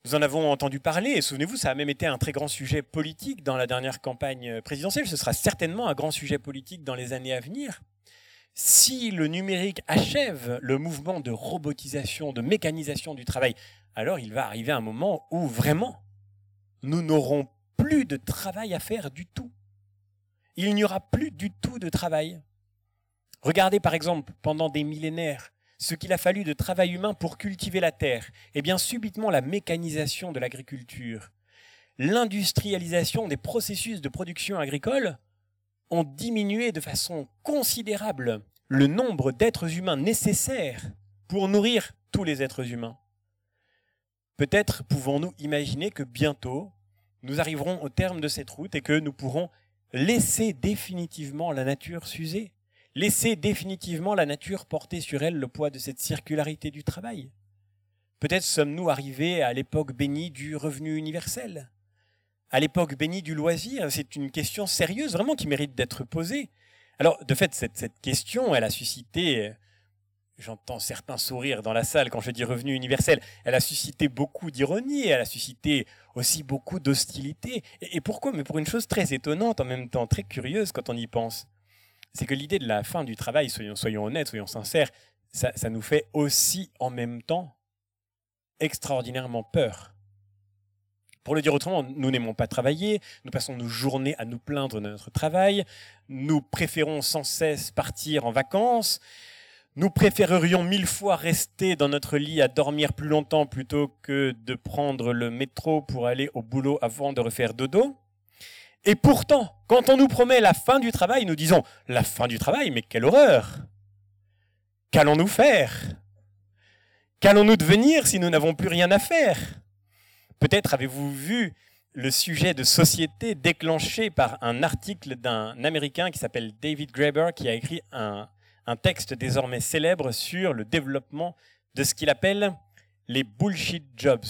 Nous en avons entendu parler, et souvenez-vous, ça a même été un très grand sujet politique dans la dernière campagne présidentielle. Ce sera certainement un grand sujet politique dans les années à venir. Si le numérique achève le mouvement de robotisation, de mécanisation du travail, alors il va arriver un moment où vraiment nous n'aurons plus de travail à faire du tout. Il n'y aura plus du tout de travail. Regardez par exemple, pendant des millénaires, ce qu'il a fallu de travail humain pour cultiver la terre, et bien subitement la mécanisation de l'agriculture, l'industrialisation des processus de production agricole ont diminué de façon considérable le nombre d'êtres humains nécessaires pour nourrir tous les êtres humains. Peut-être pouvons-nous imaginer que bientôt, nous arriverons au terme de cette route et que nous pourrons laisser définitivement la nature s'user laisser définitivement la nature porter sur elle le poids de cette circularité du travail Peut-être sommes-nous arrivés à l'époque bénie du revenu universel, à l'époque bénie du loisir. C'est une question sérieuse, vraiment, qui mérite d'être posée. Alors, de fait, cette, question, elle a suscité, j'entends certains sourires dans la salle quand je dis revenu universel, elle a suscité beaucoup d'ironie, elle a suscité aussi beaucoup d'hostilité. Et pourquoi? Mais pour une chose très étonnante, en même temps très curieuse quand on y pense c'est que l'idée de la fin du travail, soyons, honnêtes, soyons sincères, ça nous fait aussi en même temps extraordinairement peur. Pour le dire autrement, nous n'aimons pas travailler, nous passons nos journées à nous plaindre de notre travail, nous préférons sans cesse partir en vacances, nous préférerions mille fois rester dans notre lit à dormir plus longtemps plutôt que de prendre le métro pour aller au boulot avant de refaire dodo. Et pourtant, quand on nous promet la fin du travail, nous disons la fin du travail, mais quelle horreur. Qu'allons-nous faire? Qu'allons-nous devenir si nous n'avons plus rien à faire? Peut-être avez-vous vu le sujet de société déclenché par un article d'un Américain qui s'appelle David Graeber, qui a écrit un, un texte désormais célèbre sur le développement de ce qu'il appelle les bullshit jobs.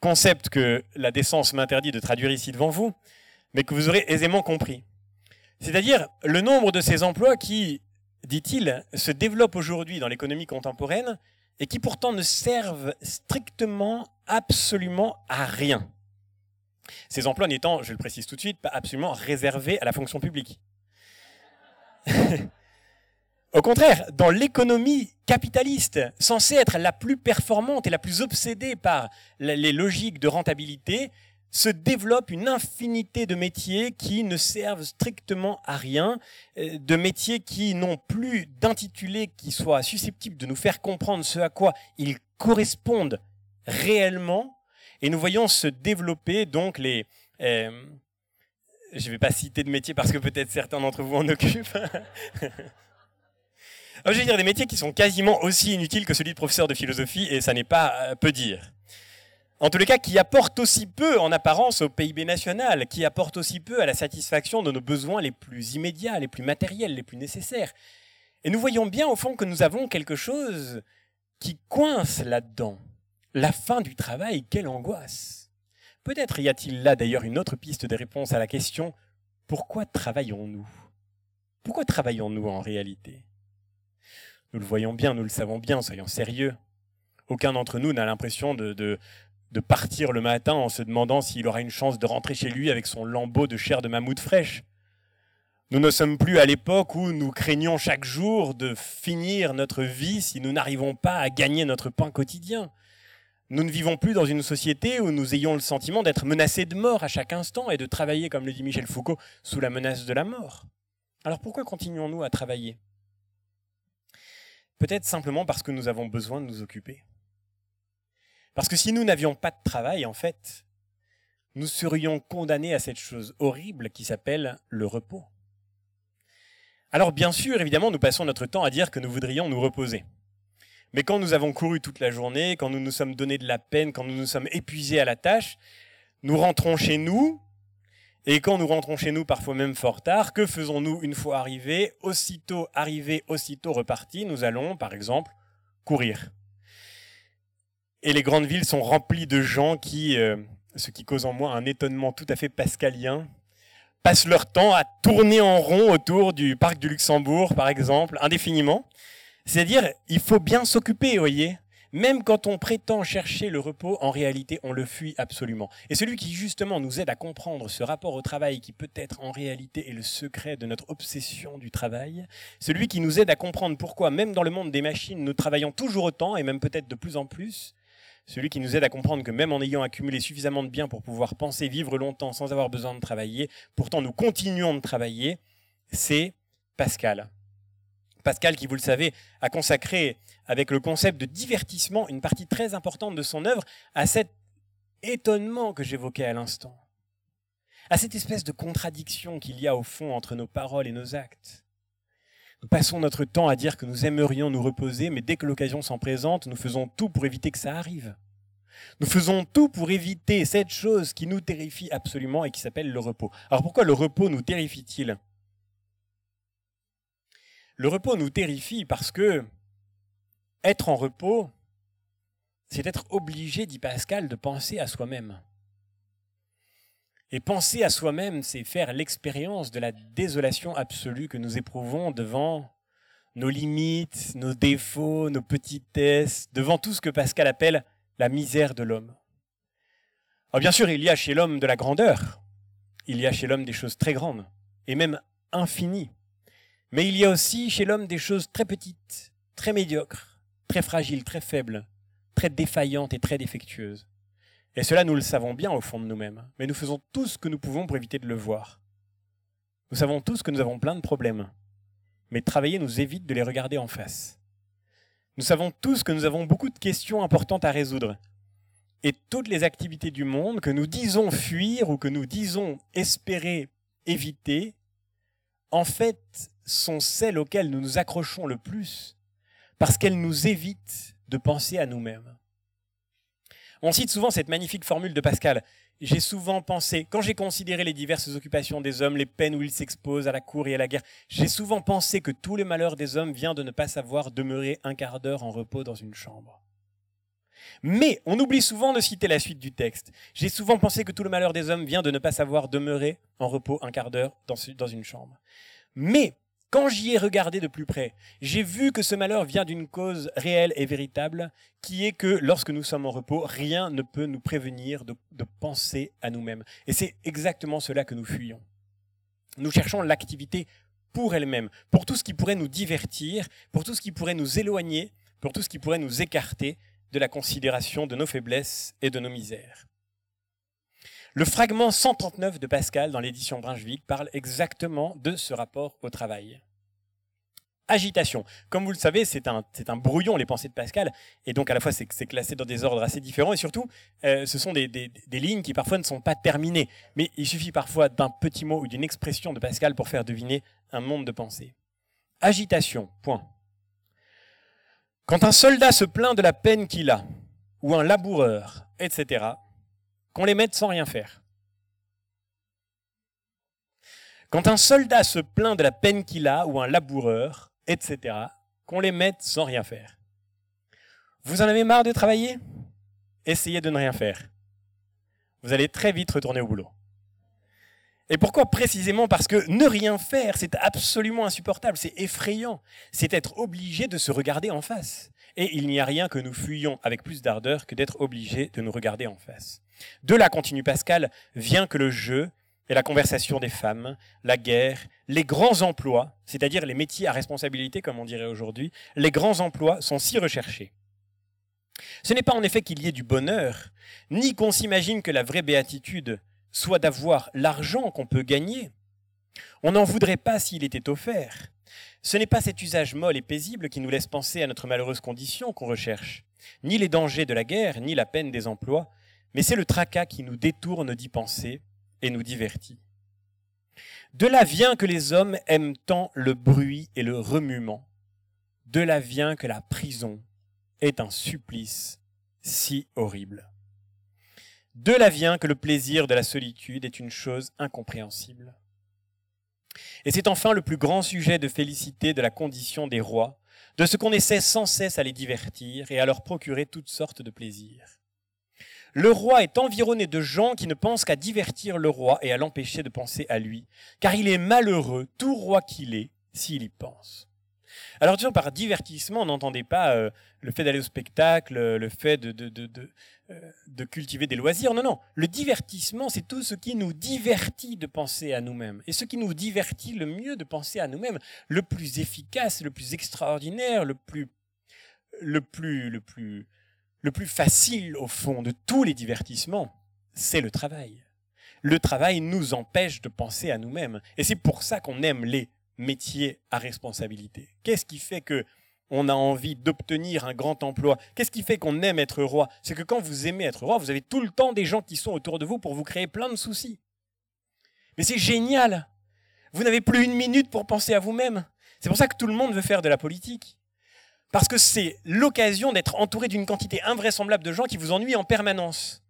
Concept que la décence m'interdit de traduire ici devant vous, mais que vous aurez aisément compris. C'est-à-dire le nombre de ces emplois qui, dit-il, se développent aujourd'hui dans l'économie contemporaine et qui pourtant ne servent strictement, absolument à rien. Ces emplois n'étant, je le précise tout de suite, pas absolument réservés à la fonction publique. Au contraire, dans l'économie capitaliste, censée être la plus performante et la plus obsédée par les logiques de rentabilité, se développe une infinité de métiers qui ne servent strictement à rien, euh, de métiers qui n'ont plus d'intitulé qui soit susceptible de nous faire comprendre ce à quoi ils correspondent réellement, et nous voyons se développer donc les... Euh, je ne vais pas citer de métiers parce que peut-être certains d'entre vous en occupent. je vais dire des métiers qui sont quasiment aussi inutiles que celui de professeur de philosophie, et ça n'est pas euh, peu dire en tous les cas, qui apporte aussi peu en apparence au PIB national, qui apporte aussi peu à la satisfaction de nos besoins les plus immédiats, les plus matériels, les plus nécessaires. Et nous voyons bien au fond que nous avons quelque chose qui coince là-dedans. La fin du travail, quelle angoisse. Peut-être y a-t-il là d'ailleurs une autre piste de réponse à la question pourquoi travaillons-nous? Pourquoi travaillons-nous en réalité? Nous le voyons bien, nous le savons bien, soyons sérieux. Aucun d'entre nous n'a l'impression de, de, de partir le matin en se demandant s'il aura une chance de rentrer chez lui avec son lambeau de chair de mammouth fraîche. Nous ne sommes plus à l'époque où nous craignons chaque jour de finir notre vie si nous n'arrivons pas à gagner notre pain quotidien. Nous ne vivons plus dans une société où nous ayons le sentiment d'être menacés de mort à chaque instant et de travailler, comme le dit Michel Foucault, sous la menace de la mort. Alors pourquoi continuons-nous à travailler? Peut-être simplement parce que nous avons besoin de nous occuper. Parce que si nous n'avions pas de travail, en fait, nous serions condamnés à cette chose horrible qui s'appelle le repos. Alors bien sûr, évidemment, nous passons notre temps à dire que nous voudrions nous reposer. Mais quand nous avons couru toute la journée, quand nous nous sommes donné de la peine, quand nous nous sommes épuisés à la tâche, nous rentrons chez nous, et quand nous rentrons chez nous, parfois même fort tard, que faisons-nous une fois arrivés Aussitôt arrivés, aussitôt repartis, nous allons, par exemple, courir. Et les grandes villes sont remplies de gens qui, euh, ce qui cause en moi un étonnement tout à fait pascalien, passent leur temps à tourner en rond autour du parc du Luxembourg, par exemple, indéfiniment. C'est-à-dire, il faut bien s'occuper, voyez. Même quand on prétend chercher le repos, en réalité, on le fuit absolument. Et celui qui justement nous aide à comprendre ce rapport au travail qui peut-être en réalité est le secret de notre obsession du travail, celui qui nous aide à comprendre pourquoi, même dans le monde des machines, nous travaillons toujours autant et même peut-être de plus en plus, celui qui nous aide à comprendre que même en ayant accumulé suffisamment de biens pour pouvoir penser vivre longtemps sans avoir besoin de travailler, pourtant nous continuons de travailler, c'est Pascal. Pascal qui, vous le savez, a consacré avec le concept de divertissement une partie très importante de son œuvre à cet étonnement que j'évoquais à l'instant, à cette espèce de contradiction qu'il y a au fond entre nos paroles et nos actes. Nous passons notre temps à dire que nous aimerions nous reposer, mais dès que l'occasion s'en présente, nous faisons tout pour éviter que ça arrive. Nous faisons tout pour éviter cette chose qui nous terrifie absolument et qui s'appelle le repos. Alors pourquoi le repos nous terrifie-t-il? Le repos nous terrifie parce que être en repos, c'est être obligé, dit Pascal, de penser à soi-même. Et penser à soi-même, c'est faire l'expérience de la désolation absolue que nous éprouvons devant nos limites, nos défauts, nos petitesses, devant tout ce que Pascal appelle la misère de l'homme. Alors bien sûr, il y a chez l'homme de la grandeur, il y a chez l'homme des choses très grandes, et même infinies. Mais il y a aussi chez l'homme des choses très petites, très médiocres, très fragiles, très faibles, très défaillantes et très défectueuses. Et cela, nous le savons bien au fond de nous-mêmes, mais nous faisons tout ce que nous pouvons pour éviter de le voir. Nous savons tous que nous avons plein de problèmes, mais travailler nous évite de les regarder en face. Nous savons tous que nous avons beaucoup de questions importantes à résoudre, et toutes les activités du monde que nous disons fuir ou que nous disons espérer éviter, en fait, sont celles auxquelles nous nous accrochons le plus parce qu'elles nous évitent de penser à nous-mêmes. On cite souvent cette magnifique formule de Pascal. J'ai souvent pensé, quand j'ai considéré les diverses occupations des hommes, les peines où ils s'exposent à la cour et à la guerre, j'ai souvent pensé que tous les malheurs des hommes viennent de ne pas savoir demeurer un quart d'heure en repos dans une chambre. Mais on oublie souvent de citer la suite du texte. J'ai souvent pensé que tout le malheur des hommes vient de ne pas savoir demeurer en repos un quart d'heure dans une chambre. Mais quand j'y ai regardé de plus près, j'ai vu que ce malheur vient d'une cause réelle et véritable, qui est que lorsque nous sommes en repos, rien ne peut nous prévenir de, penser à nous-mêmes. Et c'est exactement cela que nous fuyons. Nous cherchons l'activité pour elle-même, pour tout ce qui pourrait nous divertir, pour tout ce qui pourrait nous éloigner, pour tout ce qui pourrait nous écarter de la considération de nos faiblesses et de nos misères. Le fragment 139 de Pascal dans l'édition Brunswick parle exactement de ce rapport au travail. Agitation. Comme vous le savez, c'est un, brouillon, les pensées de Pascal, et donc à la fois c'est classé dans des ordres assez différents, et surtout, euh, ce sont des, des, lignes qui parfois ne sont pas terminées. Mais il suffit parfois d'un petit mot ou d'une expression de Pascal pour faire deviner un monde de pensée. Agitation, point. Quand un soldat se plaint de la peine qu'il a, ou un laboureur, etc., qu'on les mette sans rien faire. Quand un soldat se plaint de la peine qu'il a, ou un laboureur, etc., qu'on les mette sans rien faire. Vous en avez marre de travailler? Essayez de ne rien faire. Vous allez très vite retourner au boulot. Et pourquoi précisément Parce que ne rien faire, c'est absolument insupportable, c'est effrayant. C'est être obligé de se regarder en face. Et il n'y a rien que nous fuyions avec plus d'ardeur que d'être obligé de nous regarder en face. De là, continue Pascal, vient que le jeu et la conversation des femmes, la guerre, les grands emplois, c'est-à-dire les métiers à responsabilité, comme on dirait aujourd'hui, les grands emplois sont si recherchés. Ce n'est pas en effet qu'il y ait du bonheur, ni qu'on s'imagine que la vraie béatitude soit d'avoir l'argent qu'on peut gagner. On n'en voudrait pas s'il était offert. Ce n'est pas cet usage molle et paisible qui nous laisse penser à notre malheureuse condition qu'on recherche, ni les dangers de la guerre, ni la peine des emplois, mais c'est le tracas qui nous détourne d'y penser et nous divertit. De là vient que les hommes aiment tant le bruit et le remuement. De là vient que la prison est un supplice si horrible. De là vient que le plaisir de la solitude est une chose incompréhensible. Et c'est enfin le plus grand sujet de félicité de la condition des rois, de ce qu'on essaie sans cesse à les divertir et à leur procurer toutes sortes de plaisirs. Le roi est environné de gens qui ne pensent qu'à divertir le roi et à l'empêcher de penser à lui, car il est malheureux, tout roi qu'il est, s'il y pense. Alors, attention, par divertissement, on n'entendait pas euh, le fait d'aller au spectacle, euh, le fait euh, de, cultiver des loisirs. Non, non. Le divertissement, c'est tout ce qui nous divertit de penser à nous-mêmes. Et ce qui nous divertit le mieux de penser à nous-mêmes, le plus efficace, le plus extraordinaire, le plus, le plus, le plus, le plus facile, au fond, de tous les divertissements, c'est le travail. Le travail nous empêche de penser à nous-mêmes. Et c'est pour ça qu'on aime les métier à responsabilité Qu'est-ce qui fait que on a envie d'obtenir un grand emploi? Qu'est-ce qui fait qu'on aime être roi? C'est que quand vous aimez être roi, vous avez tout le temps des gens qui sont autour de vous pour vous créer plein de soucis. Mais c'est génial Vous n'avez plus une minute pour penser à vous-même. C'est pour ça que tout le monde veut faire de la politique. Parce que c'est l'occasion d'être entouré d'une quantité invraisemblable de gens qui vous ennuient en permanence.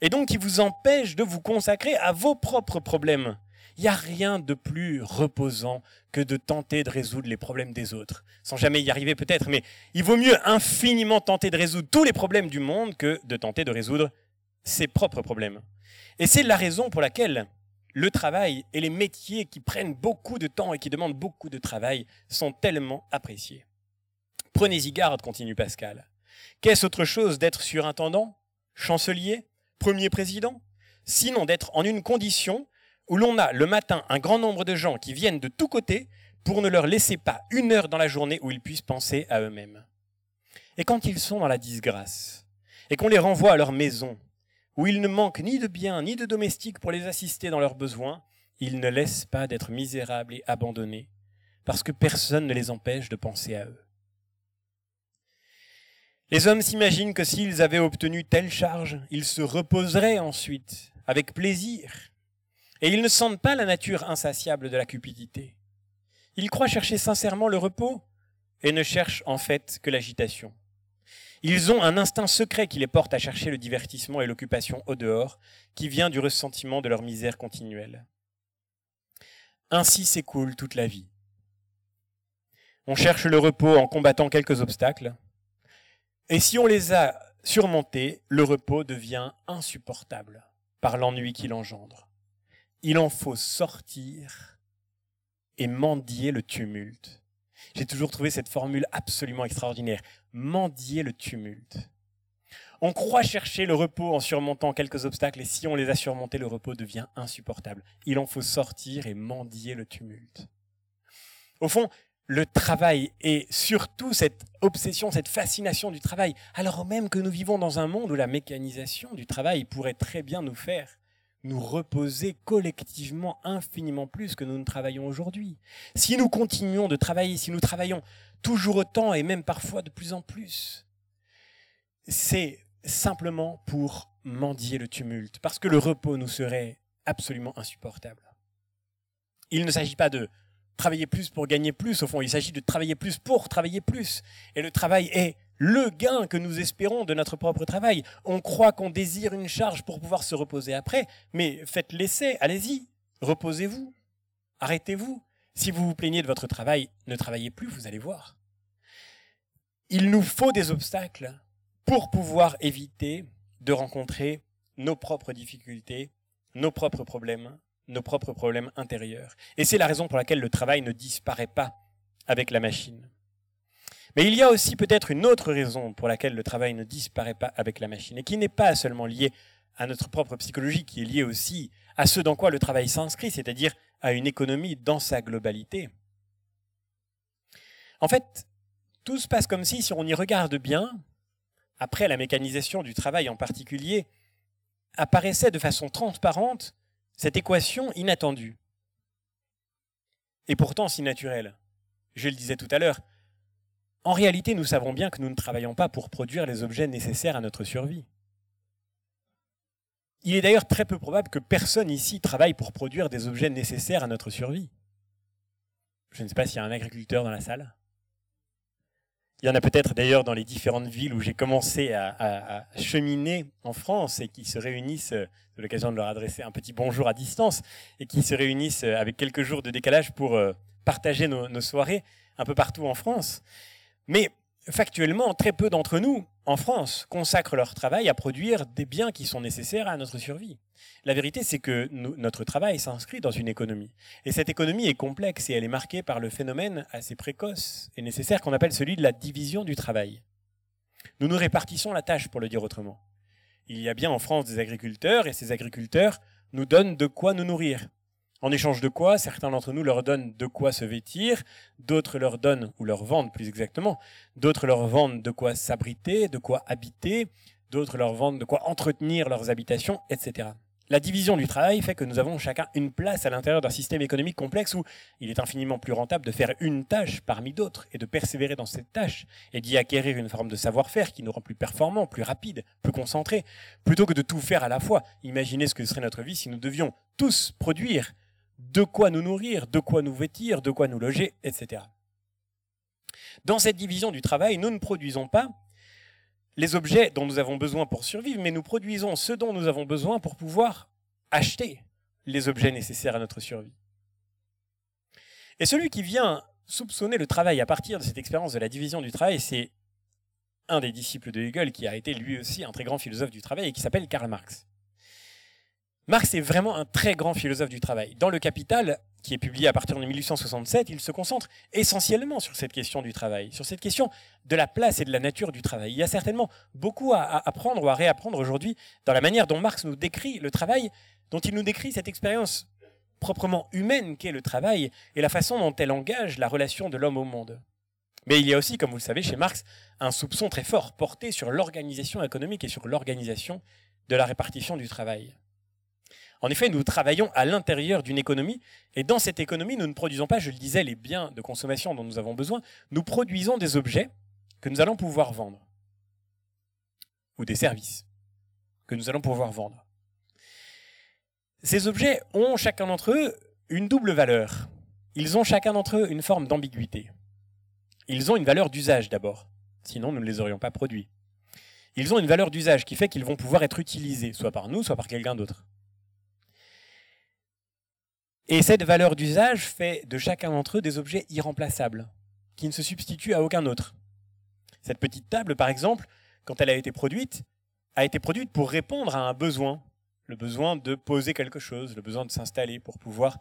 Et donc qui vous empêchent de vous consacrer à vos propres problèmes. Il n'y a rien de plus reposant que de tenter de résoudre les problèmes des autres. Sans jamais y arriver peut-être, mais il vaut mieux infiniment tenter de résoudre tous les problèmes du monde que de tenter de résoudre ses propres problèmes. Et c'est la raison pour laquelle le travail et les métiers qui prennent beaucoup de temps et qui demandent beaucoup de travail sont tellement appréciés. Prenez-y garde, continue Pascal. Qu'est-ce autre chose d'être surintendant, chancelier, premier président? Sinon d'être en une condition où l'on a le matin un grand nombre de gens qui viennent de tous côtés pour ne leur laisser pas une heure dans la journée où ils puissent penser à eux-mêmes. Et quand ils sont dans la disgrâce, et qu'on les renvoie à leur maison, où ils ne manquent ni de biens ni de domestiques pour les assister dans leurs besoins, ils ne laissent pas d'être misérables et abandonnés, parce que personne ne les empêche de penser à eux. Les hommes s'imaginent que s'ils avaient obtenu telle charge, ils se reposeraient ensuite, avec plaisir. Et ils ne sentent pas la nature insatiable de la cupidité. Ils croient chercher sincèrement le repos et ne cherchent en fait que l'agitation. Ils ont un instinct secret qui les porte à chercher le divertissement et l'occupation au dehors, qui vient du ressentiment de leur misère continuelle. Ainsi s'écoule toute la vie. On cherche le repos en combattant quelques obstacles, et si on les a surmontés, le repos devient insupportable par l'ennui qu'il engendre. Il en faut sortir et mendier le tumulte. J'ai toujours trouvé cette formule absolument extraordinaire. Mendier le tumulte. On croit chercher le repos en surmontant quelques obstacles et si on les a surmontés, le repos devient insupportable. Il en faut sortir et mendier le tumulte. Au fond, le travail et surtout cette obsession, cette fascination du travail, alors même que nous vivons dans un monde où la mécanisation du travail pourrait très bien nous faire nous reposer collectivement infiniment plus que nous ne travaillons aujourd'hui. Si nous continuons de travailler, si nous travaillons toujours autant et même parfois de plus en plus, c'est simplement pour mendier le tumulte, parce que le repos nous serait absolument insupportable. Il ne s'agit pas de travailler plus pour gagner plus, au fond, il s'agit de travailler plus pour travailler plus. Et le travail est le gain que nous espérons de notre propre travail. On croit qu'on désire une charge pour pouvoir se reposer après, mais faites l'essai, allez-y, reposez-vous, arrêtez-vous. Si vous vous plaignez de votre travail, ne travaillez plus, vous allez voir. Il nous faut des obstacles pour pouvoir éviter de rencontrer nos propres difficultés, nos propres problèmes, nos propres problèmes intérieurs. Et c'est la raison pour laquelle le travail ne disparaît pas avec la machine. Mais il y a aussi peut-être une autre raison pour laquelle le travail ne disparaît pas avec la machine, et qui n'est pas seulement liée à notre propre psychologie, qui est liée aussi à ce dans quoi le travail s'inscrit, c'est-à-dire à une économie dans sa globalité. En fait, tout se passe comme si, si on y regarde bien, après la mécanisation du travail en particulier, apparaissait de façon transparente cette équation inattendue. Et pourtant si naturelle. Je le disais tout à l'heure, en réalité, nous savons bien que nous ne travaillons pas pour produire les objets nécessaires à notre survie. Il est d'ailleurs très peu probable que personne ici travaille pour produire des objets nécessaires à notre survie. Je ne sais pas s'il y a un agriculteur dans la salle. Il y en a peut-être d'ailleurs dans les différentes villes où j'ai commencé à, cheminer en France et qui se réunissent, c'est l'occasion de leur adresser un petit bonjour à distance, et qui se réunissent avec quelques jours de décalage pour euh, partager nos soirées un peu partout en France. Mais factuellement, très peu d'entre nous, en France, consacrent leur travail à produire des biens qui sont nécessaires à notre survie. La vérité, c'est que notre travail s'inscrit dans une économie. Et cette économie est complexe et elle est marquée par le phénomène assez précoce et nécessaire qu'on appelle celui de la division du travail. Nous nous répartissons la tâche, pour le dire autrement. Il y a bien en France des agriculteurs et ces agriculteurs nous donnent de quoi nous nourrir. En échange de quoi, certains d'entre nous leur donnent de quoi se vêtir, d'autres leur donnent, ou leur vendent plus exactement, d'autres leur vendent de quoi s'abriter, de quoi habiter, d'autres leur vendent de quoi entretenir leurs habitations, etc. La division du travail fait que nous avons chacun une place à l'intérieur d'un système économique complexe où il est infiniment plus rentable de faire une tâche parmi d'autres et de persévérer dans cette tâche et d'y acquérir une forme de savoir-faire qui nous rend plus performants, plus rapides, plus concentrés, plutôt que de tout faire à la fois. Imaginez ce que serait notre vie si nous devions tous produire de quoi nous nourrir, de quoi nous vêtir, de quoi nous loger, etc. Dans cette division du travail, nous ne produisons pas les objets dont nous avons besoin pour survivre, mais nous produisons ce dont nous avons besoin pour pouvoir acheter les objets nécessaires à notre survie. Et celui qui vient soupçonner le travail à partir de cette expérience de la division du travail, c'est un des disciples de Hegel qui a été lui aussi un très grand philosophe du travail et qui s'appelle Karl Marx. Marx est vraiment un très grand philosophe du travail. Dans Le Capital, qui est publié à partir de 1867, il se concentre essentiellement sur cette question du travail, sur cette question de la place et de la nature du travail. Il y a certainement beaucoup à apprendre ou à réapprendre aujourd'hui dans la manière dont Marx nous décrit le travail, dont il nous décrit cette expérience proprement humaine qu'est le travail et la façon dont elle engage la relation de l'homme au monde. Mais il y a aussi, comme vous le savez, chez Marx, un soupçon très fort porté sur l'organisation économique et sur l'organisation de la répartition du travail. En effet, nous travaillons à l'intérieur d'une économie, et dans cette économie, nous ne produisons pas, je le disais, les biens de consommation dont nous avons besoin, nous produisons des objets que nous allons pouvoir vendre. ou des services que nous allons pouvoir vendre. Ces objets ont chacun d'entre eux une double valeur. Ils ont chacun d'entre eux une forme d'ambiguïté. Ils ont une valeur d'usage d'abord, sinon nous ne les aurions pas produits. Ils ont une valeur d'usage qui fait qu'ils vont pouvoir être utilisés, soit par nous, soit par quelqu'un d'autre. Et cette valeur d'usage fait de chacun d'entre eux des objets irremplaçables, qui ne se substituent à aucun autre. Cette petite table, par exemple, quand elle a été produite, a été produite pour répondre à un besoin, le besoin de poser quelque chose, le besoin de s'installer pour pouvoir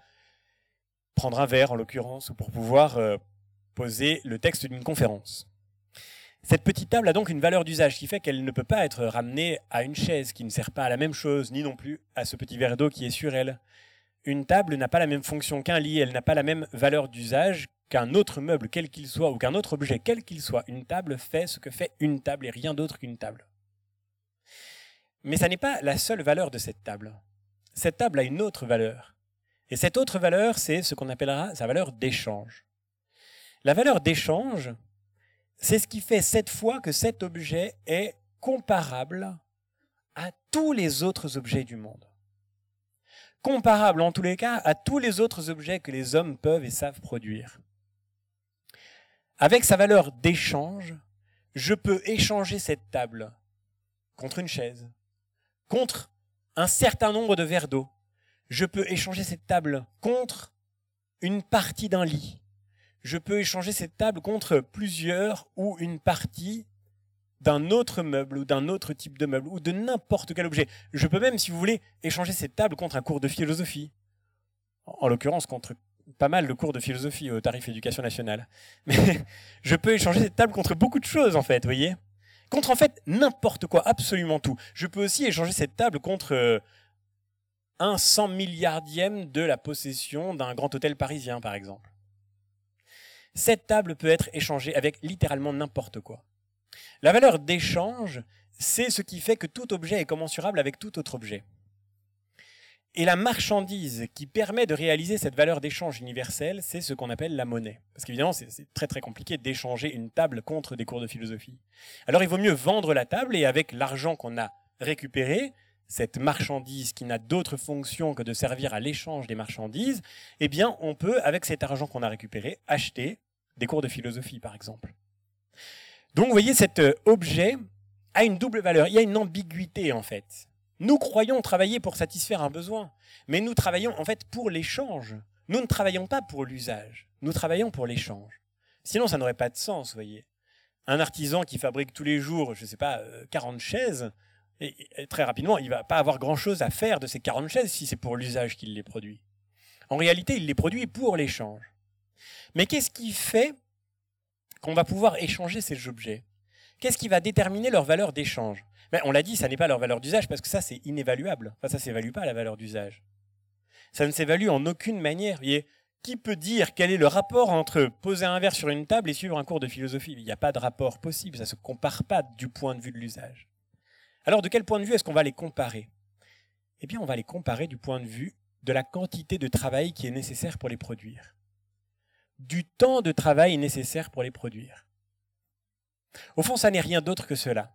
prendre un verre en l'occurrence, ou pour pouvoir euh, poser le texte d'une conférence. Cette petite table a donc une valeur d'usage qui fait qu'elle ne peut pas être ramenée à une chaise qui ne sert pas à la même chose, ni non plus à ce petit verre d'eau qui est sur elle. Une table n'a pas la même fonction qu'un lit, elle n'a pas la même valeur d'usage qu'un autre meuble quel qu'il soit ou qu'un autre objet quel qu'il soit. Une table fait ce que fait une table et rien d'autre qu'une table. Mais ça n'est pas la seule valeur de cette table. Cette table a une autre valeur. Et cette autre valeur, c'est ce qu'on appellera sa valeur d'échange. La valeur d'échange, c'est ce qui fait cette fois que cet objet est comparable à tous les autres objets du monde. Comparable en tous les cas à tous les autres objets que les hommes peuvent et savent produire. Avec sa valeur d'échange, je peux échanger cette table contre une chaise, contre un certain nombre de verres d'eau. Je peux échanger cette table contre une partie d'un lit, je peux échanger cette table contre plusieurs ou une partie d'un autre meuble ou d'un autre type de meuble ou de n'importe quel objet. Je peux même, si vous voulez, échanger cette table contre un cours de philosophie. En l'occurrence, contre pas mal de cours de philosophie au tarif éducation nationale. Mais je peux échanger cette table contre beaucoup de choses, en fait, vous voyez Contre, en fait, n'importe quoi, absolument tout. Je peux aussi échanger cette table contre euh, un cent milliardième de la possession d'un grand hôtel parisien, par exemple. Cette table peut être échangée avec littéralement n'importe quoi. La valeur d'échange, c'est ce qui fait que tout objet est commensurable avec tout autre objet. Et la marchandise qui permet de réaliser cette valeur d'échange universelle, c'est ce qu'on appelle la monnaie. Parce qu'évidemment, c'est très très compliqué d'échanger une table contre des cours de philosophie. Alors il vaut mieux vendre la table et avec l'argent qu'on a récupéré, cette marchandise qui n'a d'autre fonction que de servir à l'échange des marchandises, eh bien, on peut, avec cet argent qu'on a récupéré, acheter des cours de philosophie, par exemple. Donc, vous voyez, cet euh, objet a une double valeur. Il y a une ambiguïté, en fait. Nous croyons travailler pour satisfaire un besoin, mais nous travaillons, en fait, pour l'échange. Nous ne travaillons pas pour l'usage. Nous travaillons pour l'échange. Sinon, ça n'aurait pas de sens, vous voyez. Un artisan qui fabrique tous les jours, je ne sais pas, 40 euh, chaises, très rapidement, il ne va pas avoir grand-chose à faire de ces 40 chaises si c'est pour l'usage qu'il les produit. En réalité, il les produit pour l'échange. Mais qu'est-ce qui fait qu'on va pouvoir échanger ces objets Qu'est-ce qui va déterminer leur valeur d'échange? Ben, On l'a dit, ça n'est pas leur valeur d'usage parce que ça, c'est inévaluable. Enfin, ça ne s'évalue pas la valeur d'usage. Ça ne s'évalue en aucune manière. qui peut dire quel est le rapport entre poser un verre sur une table et suivre un cours de philosophie? Il n'y a pas de rapport possible, ça ne se compare pas du point de vue de l'usage. Alors de quel point de vue est-ce qu'on va les comparer? Eh bien on va les comparer du point de vue de la quantité de travail qui est nécessaire pour les produire. Du temps de travail nécessaire pour les produire. Au fond, ça n'est rien d'autre que cela.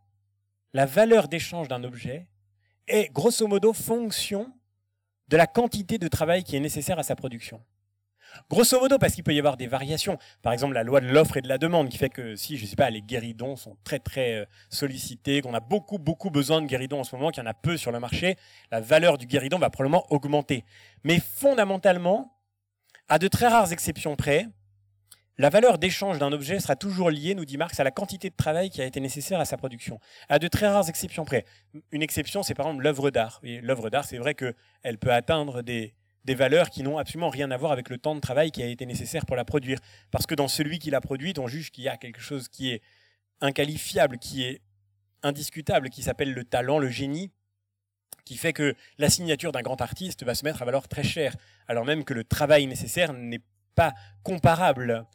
La valeur d'échange d'un objet est grosso modo fonction de la quantité de travail qui est nécessaire à sa production. Grosso modo, parce qu'il peut y avoir des variations. Par exemple, la loi de l'offre et de la demande, qui fait que si, je ne sais pas, les guéridons sont très très euh, sollicités, qu'on a beaucoup beaucoup besoin de guéridons en ce moment, qu'il y en a peu sur le marché, la valeur du guéridon va probablement augmenter. Mais fondamentalement, à de très rares exceptions près, la valeur d'échange d'un objet sera toujours liée, nous dit Marx, à la quantité de travail qui a été nécessaire à sa production. À de très rares exceptions près. Une exception, c'est par exemple l'œuvre d'art. L'œuvre d'art, c'est vrai qu'elle peut atteindre des, des valeurs qui n'ont absolument rien à voir avec le temps de travail qui a été nécessaire pour la produire. Parce que dans celui qui l'a produite, on juge qu'il y a quelque chose qui est inqualifiable, qui est indiscutable, qui s'appelle le talent, le génie, qui fait que la signature d'un grand artiste va se mettre à valeur très chère, alors même que le travail nécessaire n'est pas comparable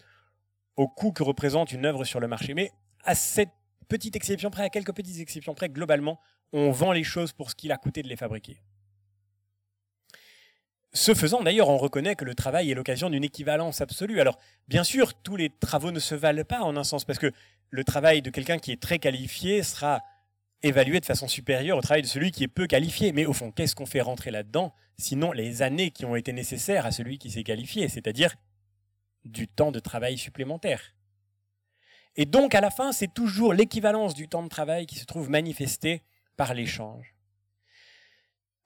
au coût que représente une œuvre sur le marché. Mais à cette petite exception près, à quelques petites exceptions près, globalement, on vend les choses pour ce qu'il a coûté de les fabriquer. Ce faisant, d'ailleurs, on reconnaît que le travail est l'occasion d'une équivalence absolue. Alors, bien sûr, tous les travaux ne se valent pas en un sens, parce que le travail de quelqu'un qui est très qualifié sera évalué de façon supérieure au travail de celui qui est peu qualifié. Mais au fond, qu'est-ce qu'on fait rentrer là-dedans Sinon, les années qui ont été nécessaires à celui qui s'est qualifié, c'est-à-dire du temps de travail supplémentaire? Et donc, à la fin, c'est toujours l'équivalence du temps de travail qui se trouve manifestée par l'échange.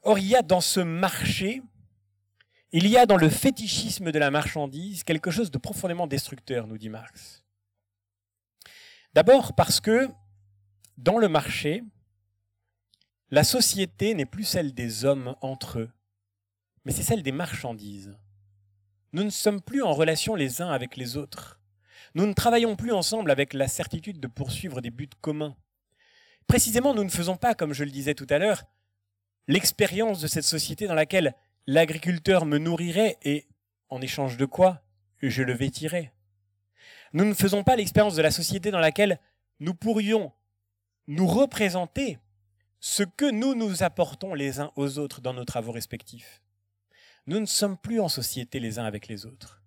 Or, il y a dans ce marché, il y a dans le fétichisme de la marchandise quelque chose de profondément destructeur, nous dit Marx. D'abord parce que dans le marché, la société n'est plus celle des hommes entre eux, mais c'est celle des marchandises. Nous ne sommes plus en relation les uns avec les autres. Nous ne travaillons plus ensemble avec la certitude de poursuivre des buts communs. Précisément, nous ne faisons pas, comme je le disais tout à l'heure, l'expérience de cette société dans laquelle l'agriculteur me nourrirait et, en échange de quoi, je le vêtirais. Nous ne faisons pas l'expérience de la société dans laquelle nous pourrions nous représenter ce que nous nous apportons les uns aux autres dans nos travaux respectifs. Nous ne sommes plus en société les uns avec les autres.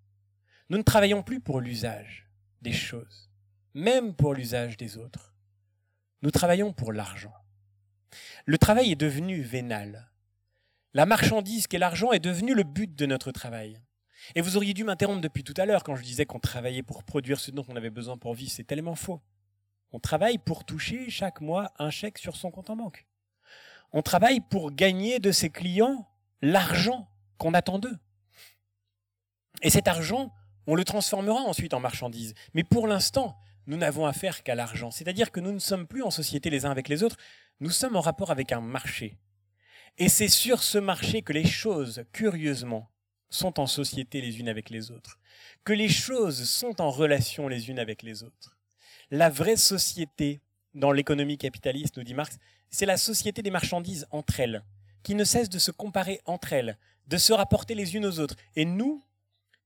Nous ne travaillons plus pour l'usage des choses, même pour l'usage des autres. Nous travaillons pour l'argent. Le travail est devenu vénal. La marchandise qu'est l'argent est devenue le but de notre travail. Et vous auriez dû m'interrompre depuis tout à l'heure quand je disais qu'on travaillait pour produire ce dont on avait besoin pour vivre. C'est tellement faux. On travaille pour toucher chaque mois un chèque sur son compte en banque. On travaille pour gagner de ses clients l'argent qu'on attend d'eux. Et cet argent, on le transformera ensuite en marchandise. Mais pour l'instant, nous n'avons affaire qu'à l'argent. C'est-à-dire que nous ne sommes plus en société les uns avec les autres, nous sommes en rapport avec un marché. Et c'est sur ce marché que les choses, curieusement, sont en société les unes avec les autres, que les choses sont en relation les unes avec les autres. La vraie société dans l'économie capitaliste, nous dit Marx, c'est la société des marchandises entre elles, qui ne cessent de se comparer entre elles, de se rapporter les unes aux autres. Et nous,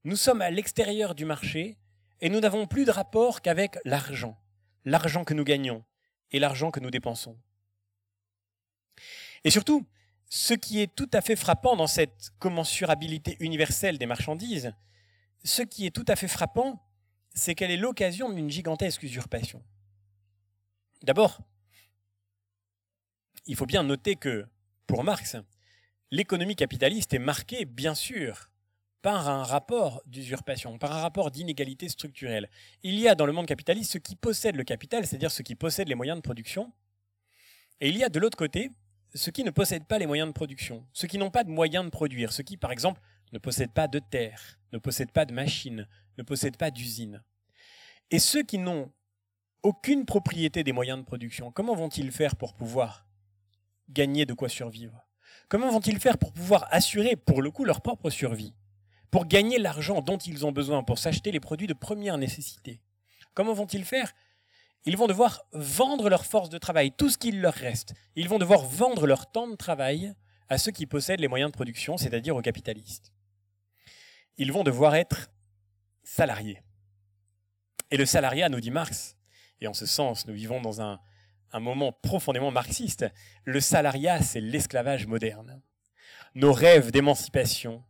nous sommes à l'extérieur du marché et nous n'avons plus de rapport qu'avec l'argent, l'argent que nous gagnons et l'argent que nous dépensons. Et surtout, ce qui est tout à fait frappant dans cette commensurabilité universelle des marchandises, ce qui est tout à fait frappant, c'est qu'elle est l'occasion d'une gigantesque usurpation. D'abord, il faut bien noter que, pour Marx, l'économie capitaliste est marquée, bien sûr, par un rapport d'usurpation, par un rapport d'inégalité structurelle. Il y a dans le monde capitaliste ceux qui possèdent le capital, c'est-à-dire ceux qui possèdent les moyens de production, et il y a de l'autre côté ceux qui ne possèdent pas les moyens de production, ceux qui n'ont pas de moyens de produire, ceux qui, par exemple, ne possèdent pas de terre, ne possèdent pas de machines, ne possèdent pas d'usines. Et ceux qui n'ont aucune propriété des moyens de production, comment vont-ils faire pour pouvoir gagner de quoi survivre? Comment vont-ils faire pour pouvoir assurer, pour le coup, leur propre survie? Pour gagner l'argent dont ils ont besoin pour s'acheter les produits de première nécessité? Comment vont-ils faire? Ils vont devoir vendre leur force de travail, tout ce qu'il leur reste. Ils vont devoir vendre leur temps de travail à ceux qui possèdent les moyens de production, c'est-à-dire aux capitalistes. Ils vont devoir être salariés. Et le salariat, nous dit Marx, et en ce sens, nous vivons dans un, un moment profondément marxiste, le salariat, c'est l'esclavage moderne. Nos rêves d'émancipation,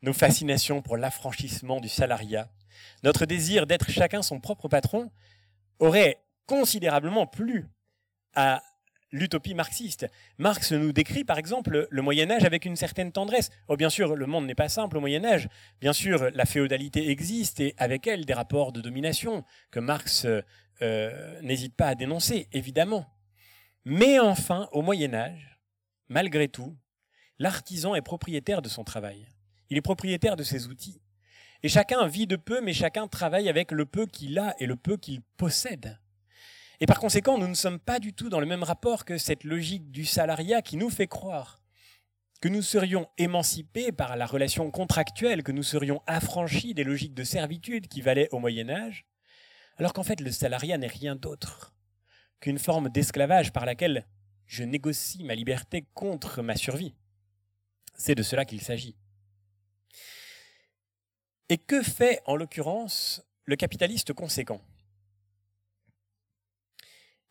nos fascinations pour l'affranchissement du salariat, notre désir d'être chacun son propre patron auraient considérablement plu à l'utopie marxiste. Marx nous décrit par exemple le Moyen Âge avec une certaine tendresse. Oh, bien sûr, le monde n'est pas simple au Moyen Âge. Bien sûr, la féodalité existe et avec elle des rapports de domination que Marx euh, n'hésite pas à dénoncer, évidemment. Mais enfin, au Moyen Âge, malgré tout, l'artisan est propriétaire de son travail. Il est propriétaire de ses outils. Et chacun vit de peu, mais chacun travaille avec le peu qu'il a et le peu qu'il possède. Et par conséquent, nous ne sommes pas du tout dans le même rapport que cette logique du salariat qui nous fait croire que nous serions émancipés par la relation contractuelle, que nous serions affranchis des logiques de servitude qui valaient au Moyen Âge, alors qu'en fait le salariat n'est rien d'autre qu'une forme d'esclavage par laquelle je négocie ma liberté contre ma survie. C'est de cela qu'il s'agit. Et que fait en l'occurrence le capitaliste conséquent?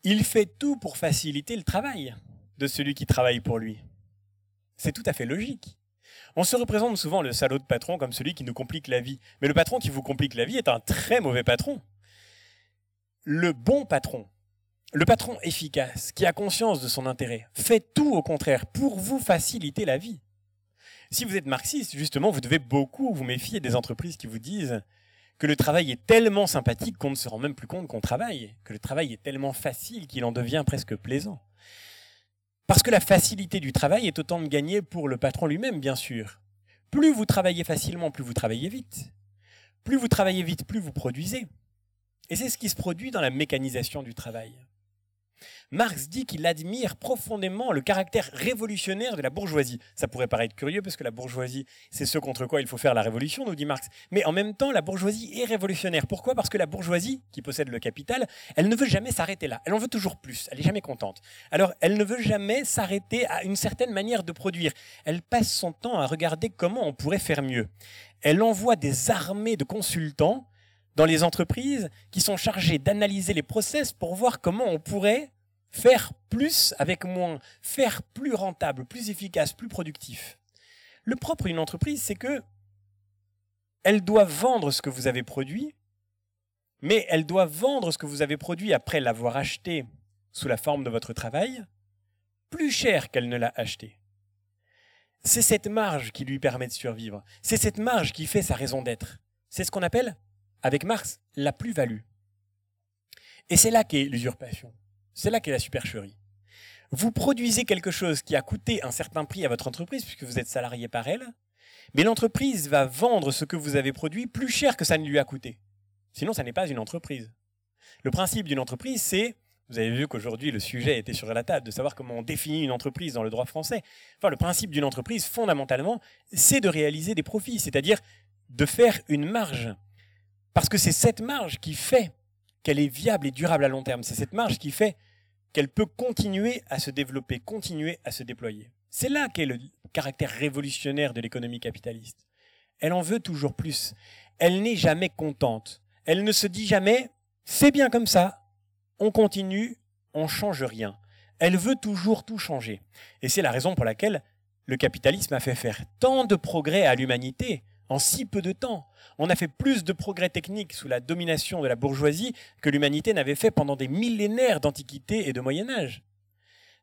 Il fait tout pour faciliter le travail de celui qui travaille pour lui. C'est tout à fait logique. On se représente souvent le salaud de patron comme celui qui nous complique la vie. Mais le patron qui vous complique la vie est un très mauvais patron le bon patron Le patron efficace, qui a conscience de son intérêt, fait tout au contraire pour vous faciliter la vie. Si vous êtes marxiste, justement, vous devez beaucoup vous méfier des entreprises qui vous disent que le travail est tellement sympathique qu'on ne se rend même plus compte qu'on travaille, que le travail est tellement facile qu'il en devient presque plaisant. Parce que la facilité du travail est autant de gagner pour le patron lui-même, bien sûr. Plus vous travaillez facilement, plus vous travaillez vite. Plus vous travaillez vite, plus vous produisez. Et c'est ce qui se produit dans la mécanisation du travail. Marx dit qu'il admire profondément le caractère révolutionnaire de la bourgeoisie. Ça pourrait paraître curieux parce que la bourgeoisie, c'est ce contre quoi il faut faire la révolution, nous dit Marx. Mais en même temps, la bourgeoisie est révolutionnaire. Pourquoi? Parce que la bourgeoisie, qui possède le capital, elle ne veut jamais s'arrêter là. Elle en veut toujours plus. Elle n'est jamais contente. Alors, elle ne veut jamais s'arrêter à une certaine manière de produire. Elle passe son temps à regarder comment on pourrait faire mieux. Elle envoie des armées de consultants dans les entreprises qui sont chargés d'analyser les process pour voir comment on pourrait faire plus avec moins, faire plus rentable, plus efficace, plus productif. Le propre d'une entreprise, c'est que elle doit vendre ce que vous avez produit, mais elle doit vendre ce que vous avez produit après l'avoir acheté sous la forme de votre travail plus cher qu'elle ne l'a acheté. C'est cette marge qui lui permet de survivre. C'est cette marge qui fait sa raison d'être. C'est ce qu'on appelle, avec Marx, la plus-value. Et c'est là qu'est l'usurpation. C'est là qu'est la supercherie. Vous produisez quelque chose qui a coûté un certain prix à votre entreprise, puisque vous êtes salarié par elle, mais l'entreprise va vendre ce que vous avez produit plus cher que ça ne lui a coûté. Sinon, ça n'est pas une entreprise. Le principe d'une entreprise, c'est, vous avez vu qu'aujourd'hui le sujet était sur la table, de savoir comment on définit une entreprise dans le droit français. Enfin, le principe d'une entreprise, fondamentalement, c'est de réaliser des profits, c'est-à-dire de faire une marge. Parce que c'est cette marge qui fait qu'elle est viable et durable à long terme. C'est cette marge qui fait qu'elle peut continuer à se développer, continuer à se déployer. C'est là qu'est le caractère révolutionnaire de l'économie capitaliste. Elle en veut toujours plus. Elle n'est jamais contente. Elle ne se dit jamais c'est bien comme ça, on continue, on change rien. Elle veut toujours tout changer. Et c'est la raison pour laquelle le capitalisme a fait faire tant de progrès à l'humanité en si peu de temps. On a fait plus de progrès techniques sous la domination de la bourgeoisie que l'humanité n'avait fait pendant des millénaires d'Antiquité et de Moyen Âge.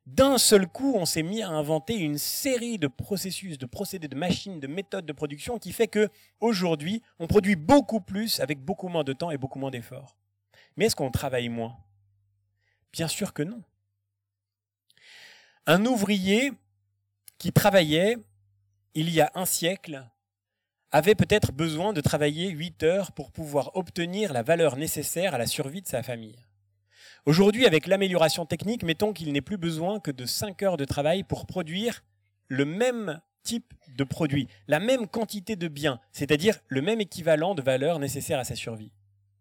D'un seul coup, on s'est mis à inventer une série de processus, de procédés, de machines, de méthodes de production qui fait que aujourd'hui, on produit beaucoup plus avec beaucoup moins de temps et beaucoup moins d'efforts. Mais est-ce qu'on travaille moins? Bien sûr que non. Un ouvrier qui travaillait il y a un siècle avait peut-être besoin de travailler 8 heures pour pouvoir obtenir la valeur nécessaire à la survie de sa famille. Aujourd'hui, avec l'amélioration technique, mettons qu'il n'ait plus besoin que de 5 heures de travail pour produire le même type de produit, la même quantité de biens, c'est-à-dire le même équivalent de valeur nécessaire à sa survie.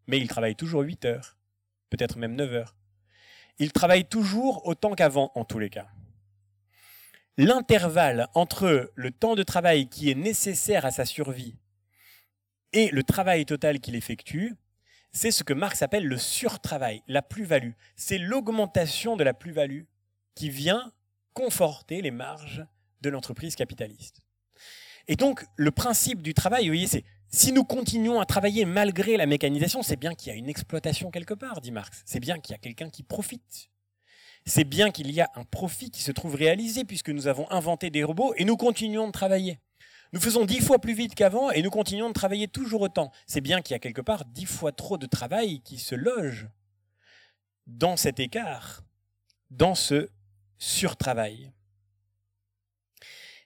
Mais il travaille toujours 8 heures, peut-être même 9 heures. Il travaille toujours autant qu'avant en tous les cas l'intervalle entre le temps de travail qui est nécessaire à sa survie et le travail total qu'il effectue, c'est ce que Marx appelle le surtravail, la plus-value. C'est l'augmentation de la plus-value qui vient conforter les marges de l'entreprise capitaliste. Et donc, le principe du travail, vous voyez, c'est si nous continuons à travailler malgré la mécanisation, c'est bien qu'il y a une exploitation quelque part, dit Marx. C'est bien qu'il y a quelqu'un qui profite c'est bien qu'il y a un profit qui se trouve réalisé puisque nous avons inventé des robots et nous continuons de travailler. Nous faisons dix fois plus vite qu'avant et nous continuons de travailler toujours autant. C'est bien qu'il y a quelque part dix fois trop de travail qui se loge dans cet écart, dans ce surtravail.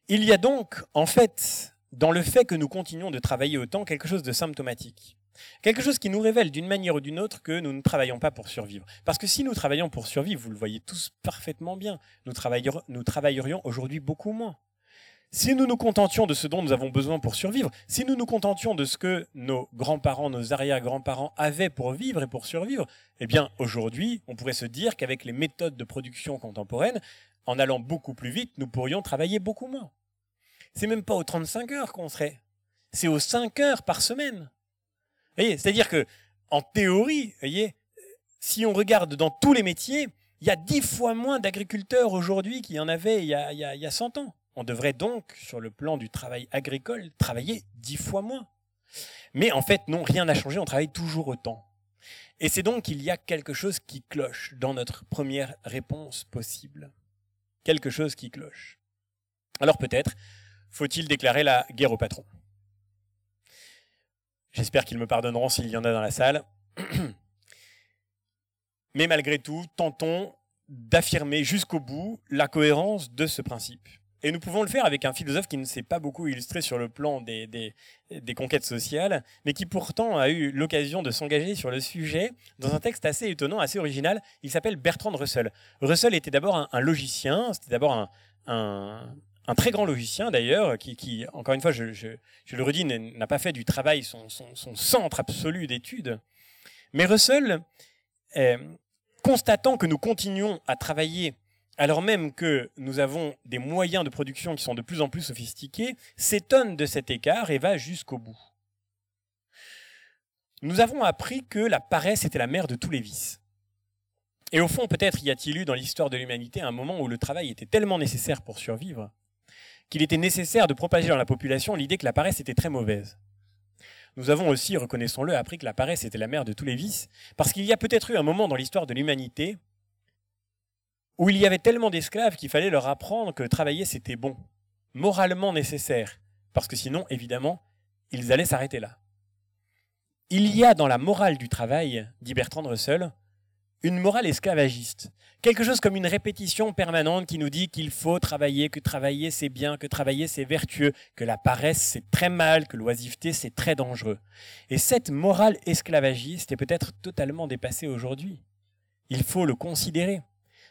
Il y a donc, en fait, dans le fait que nous continuons de travailler autant, quelque chose de symptomatique. Quelque chose qui nous révèle d'une manière ou d'une autre que nous ne travaillons pas pour survivre. Parce que si nous travaillons pour survivre, vous le voyez tous parfaitement bien, nous, travaillerions aujourd'hui beaucoup moins. Si nous nous contentions de ce dont nous avons besoin pour survivre, si nous nous contentions de ce que nos grands-parents, nos arrière-grands-parents avaient pour vivre et pour survivre, eh bien aujourd'hui, on pourrait se dire qu'avec les méthodes de production contemporaines, en allant beaucoup plus vite, nous pourrions travailler beaucoup moins. C'est même pas aux 35 heures qu'on serait, c'est aux 5 heures par semaine. C'est-à-dire que, en théorie, voyez, si on regarde dans tous les métiers, il y a dix fois moins d'agriculteurs aujourd'hui qu'il y en avait il y, a, il, y a, 100 ans. On devrait donc, sur le plan du travail agricole, travailler dix fois moins. Mais en fait, non, rien n'a changé, on travaille toujours autant. Et c'est donc qu'il y a quelque chose qui cloche dans notre première réponse possible. Quelque chose qui cloche. Alors peut-être faut-il déclarer la guerre au patron? J'espère qu'ils me pardonneront s'il y en a dans la salle. Mais malgré tout, tentons d'affirmer jusqu'au bout la cohérence de ce principe. Et nous pouvons le faire avec un philosophe qui ne s'est pas beaucoup illustré sur le plan des, des, conquêtes sociales, mais qui pourtant a eu l'occasion de s'engager sur le sujet dans un texte assez étonnant, assez original. Il s'appelle Bertrand Russell. Russell était d'abord un, logicien, c'était d'abord un, un, un, très grand logicien d'ailleurs, qui, encore une fois, je, le redis, n'a pas fait du travail son, centre absolu d'études. Mais Russell, constatant que nous continuons à travailler alors même que nous avons des moyens de production qui sont de plus en plus sophistiqués, s'étonne de cet écart et va jusqu'au bout. Nous avons appris que la paresse était la mère de tous les vices. Et au fond, peut-être y a-t-il eu dans l'histoire de l'humanité un moment où le travail était tellement nécessaire pour survivre qu'il était nécessaire de propager dans la population l'idée que la paresse était très mauvaise. Nous avons aussi, reconnaissons-le, appris que la paresse était la mère de tous les vices, parce qu'il y a peut-être eu un moment dans l'histoire de l'humanité où il y avait tellement d'esclaves qu'il fallait leur apprendre que travailler c'était bon, moralement nécessaire, parce que sinon, évidemment, ils allaient s'arrêter là. Il y a dans la morale du travail, dit Bertrand Russell, une morale esclavagiste, quelque chose comme une répétition permanente qui nous dit qu'il faut travailler, que travailler c'est bien, que travailler c'est vertueux, que la paresse c'est très mal, que l'oisiveté c'est très dangereux. Et cette morale esclavagiste est peut-être totalement dépassée aujourd'hui. Il faut le considérer.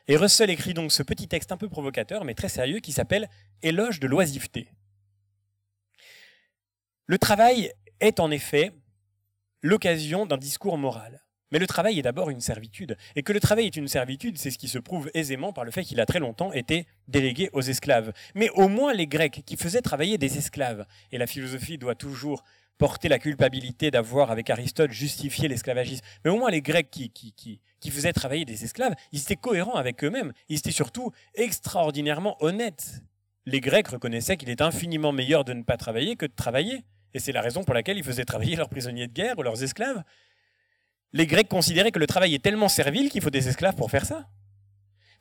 Et Russell écrit donc ce petit texte un peu provocateur, mais très sérieux, qui s'appelle Éloge de l'oisiveté. Le travail est en effet l'occasion d'un discours moral. Mais le travail est d'abord une servitude. Et que le travail est une servitude, c'est ce qui se prouve aisément par le fait qu'il a très longtemps été délégué aux esclaves. Mais au moins les Grecs qui faisaient travailler des esclaves, et la philosophie doit toujours porter la culpabilité d'avoir, avec Aristote, justifié l'esclavagisme. Mais au moins les Grecs qui, faisaient travailler des esclaves, ils étaient cohérents avec eux-mêmes. Ils étaient surtout extraordinairement honnêtes. Les Grecs reconnaissaient qu'il est infiniment meilleur de ne pas travailler que de travailler. Et c'est la raison pour laquelle ils faisaient travailler leurs prisonniers de guerre ou leurs esclaves. Les Grecs considéraient que le travail est tellement servile qu'il faut des esclaves pour faire ça.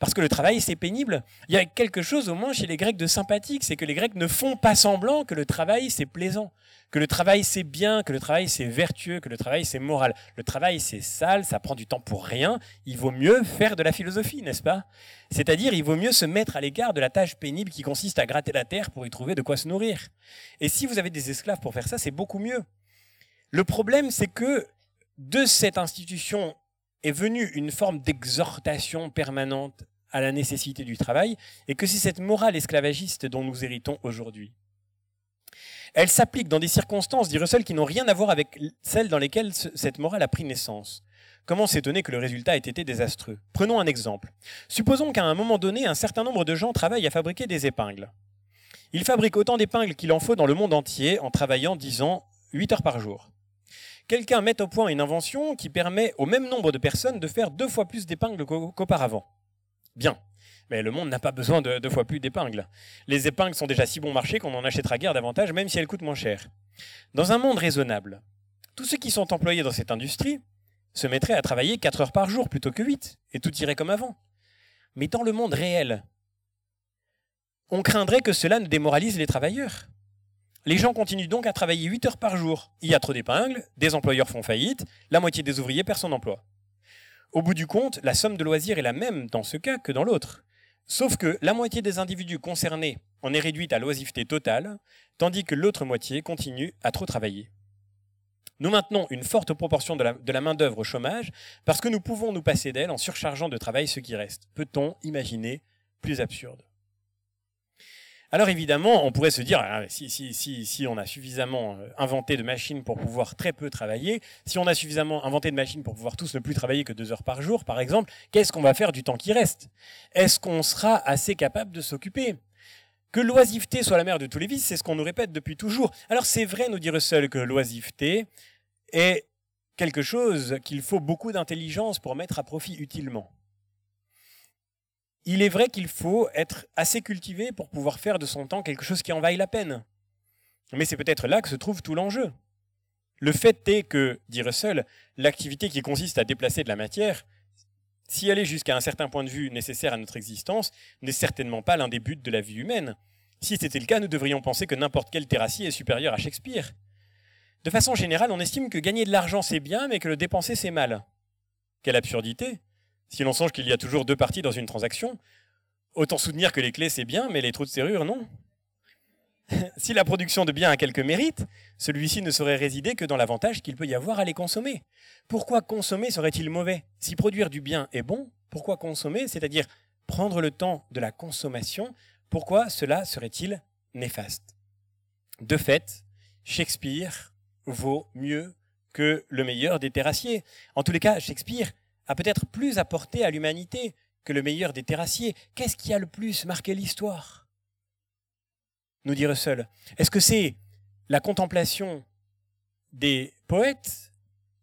Parce que le travail, c'est pénible. Il y a quelque chose au moins chez les Grecs de sympathique, c'est que les Grecs ne font pas semblant que le travail, c'est plaisant, que le travail, c'est bien, que le travail, c'est vertueux, que le travail, c'est moral. Le travail, c'est sale, ça prend du temps pour rien. Il vaut mieux faire de la philosophie, n'est-ce pas? C'est-à-dire, il vaut mieux se mettre à l'égard de la tâche pénible qui consiste à gratter la terre pour y trouver de quoi se nourrir. Et si vous avez des esclaves pour faire ça, c'est beaucoup mieux. Le problème, c'est que de cette institution est venue une forme d'exhortation permanente à la nécessité du travail, et que c'est cette morale esclavagiste dont nous héritons aujourd'hui. Elle s'applique dans des circonstances, dit Russell, qui n'ont rien à voir avec celles dans lesquelles cette morale a pris naissance. Comment s'étonner que le résultat ait été désastreux? Prenons un exemple. Supposons qu'à un moment donné, un certain nombre de gens travaillent à fabriquer des épingles. Ils fabriquent autant d'épingles qu'il en faut dans le monde entier en travaillant, disons, 8 heures par jour. Quelqu'un met au point une invention qui permet au même nombre de personnes de faire deux fois plus d'épingles qu'auparavant. Bien. Mais le monde n'a pas besoin de deux fois plus d'épingles. Les épingles sont déjà si bon marché qu'on en achètera guère davantage, même si elles coûtent moins cher. Dans un monde raisonnable, tous ceux qui sont employés dans cette industrie se mettraient à travailler 4 heures par jour plutôt que 8, et tout irait comme avant. Mais dans le monde réel, on craindrait que cela ne démoralise les travailleurs. Les gens continuent donc à travailler 8 heures par jour. Il y a trop d'épingles, des employeurs font faillite, la moitié des ouvriers perd son emploi. Au bout du compte, la somme de loisirs est la même dans ce cas que dans l'autre. Sauf que la moitié des individus concernés en est réduite à l'oisiveté totale, tandis que l'autre moitié continue à trop travailler. Nous maintenons une forte proportion de la, de la main-d'œuvre au chômage parce que nous pouvons nous passer d'elle en surchargeant de travail ce qui reste. Peut-on imaginer plus absurde? Alors évidemment, on pourrait se dire, ah, si, si, si, si, on a suffisamment euh, inventé de machines pour pouvoir très peu travailler, si on a suffisamment inventé de machines pour pouvoir tous ne plus travailler que deux heures par jour, par exemple, qu'est-ce qu'on va faire du temps qui reste? Est-ce qu'on sera assez capable de s'occuper? Que l'oisiveté soit la mère de tous les vices, c'est ce qu'on nous répète depuis toujours. Alors c'est vrai, nous dit Russell, que l'oisiveté est quelque chose qu'il faut beaucoup d'intelligence pour mettre à profit utilement il est vrai qu'il faut être assez cultivé pour pouvoir faire de son temps quelque chose qui en vaille la peine. Mais c'est peut-être là que se trouve tout l'enjeu. Le fait est que, dit Russell, l'activité qui consiste à déplacer de la matière, si elle est jusqu'à un certain point de vue nécessaire à notre existence, n'est certainement pas l'un des buts de la vie humaine. Si c'était le cas, nous devrions penser que n'importe quel terrassier est supérieur à Shakespeare. De façon générale, on estime que gagner de l'argent c'est bien, mais que le dépenser c'est mal. Quelle absurdité Si l'on songe qu'il y a toujours deux parties dans une transaction, autant soutenir que les clés c'est bien, mais les trous de serrure non. si la production de biens a quelque mérite, celui-ci ne saurait résider que dans l'avantage qu'il peut y avoir à les consommer. Pourquoi consommer serait-il mauvais? Si produire du bien est bon, pourquoi consommer, c'est-à-dire prendre le temps de la consommation, pourquoi cela serait-il néfaste? De fait, Shakespeare vaut mieux que le meilleur des terrassiers. En tous les cas, Shakespeare a peut-être plus apporté à l'humanité que le meilleur des terrassiers. Qu'est-ce qui a le plus marqué l'histoire? Nous dit Russell Est-ce que c'est la contemplation des poètes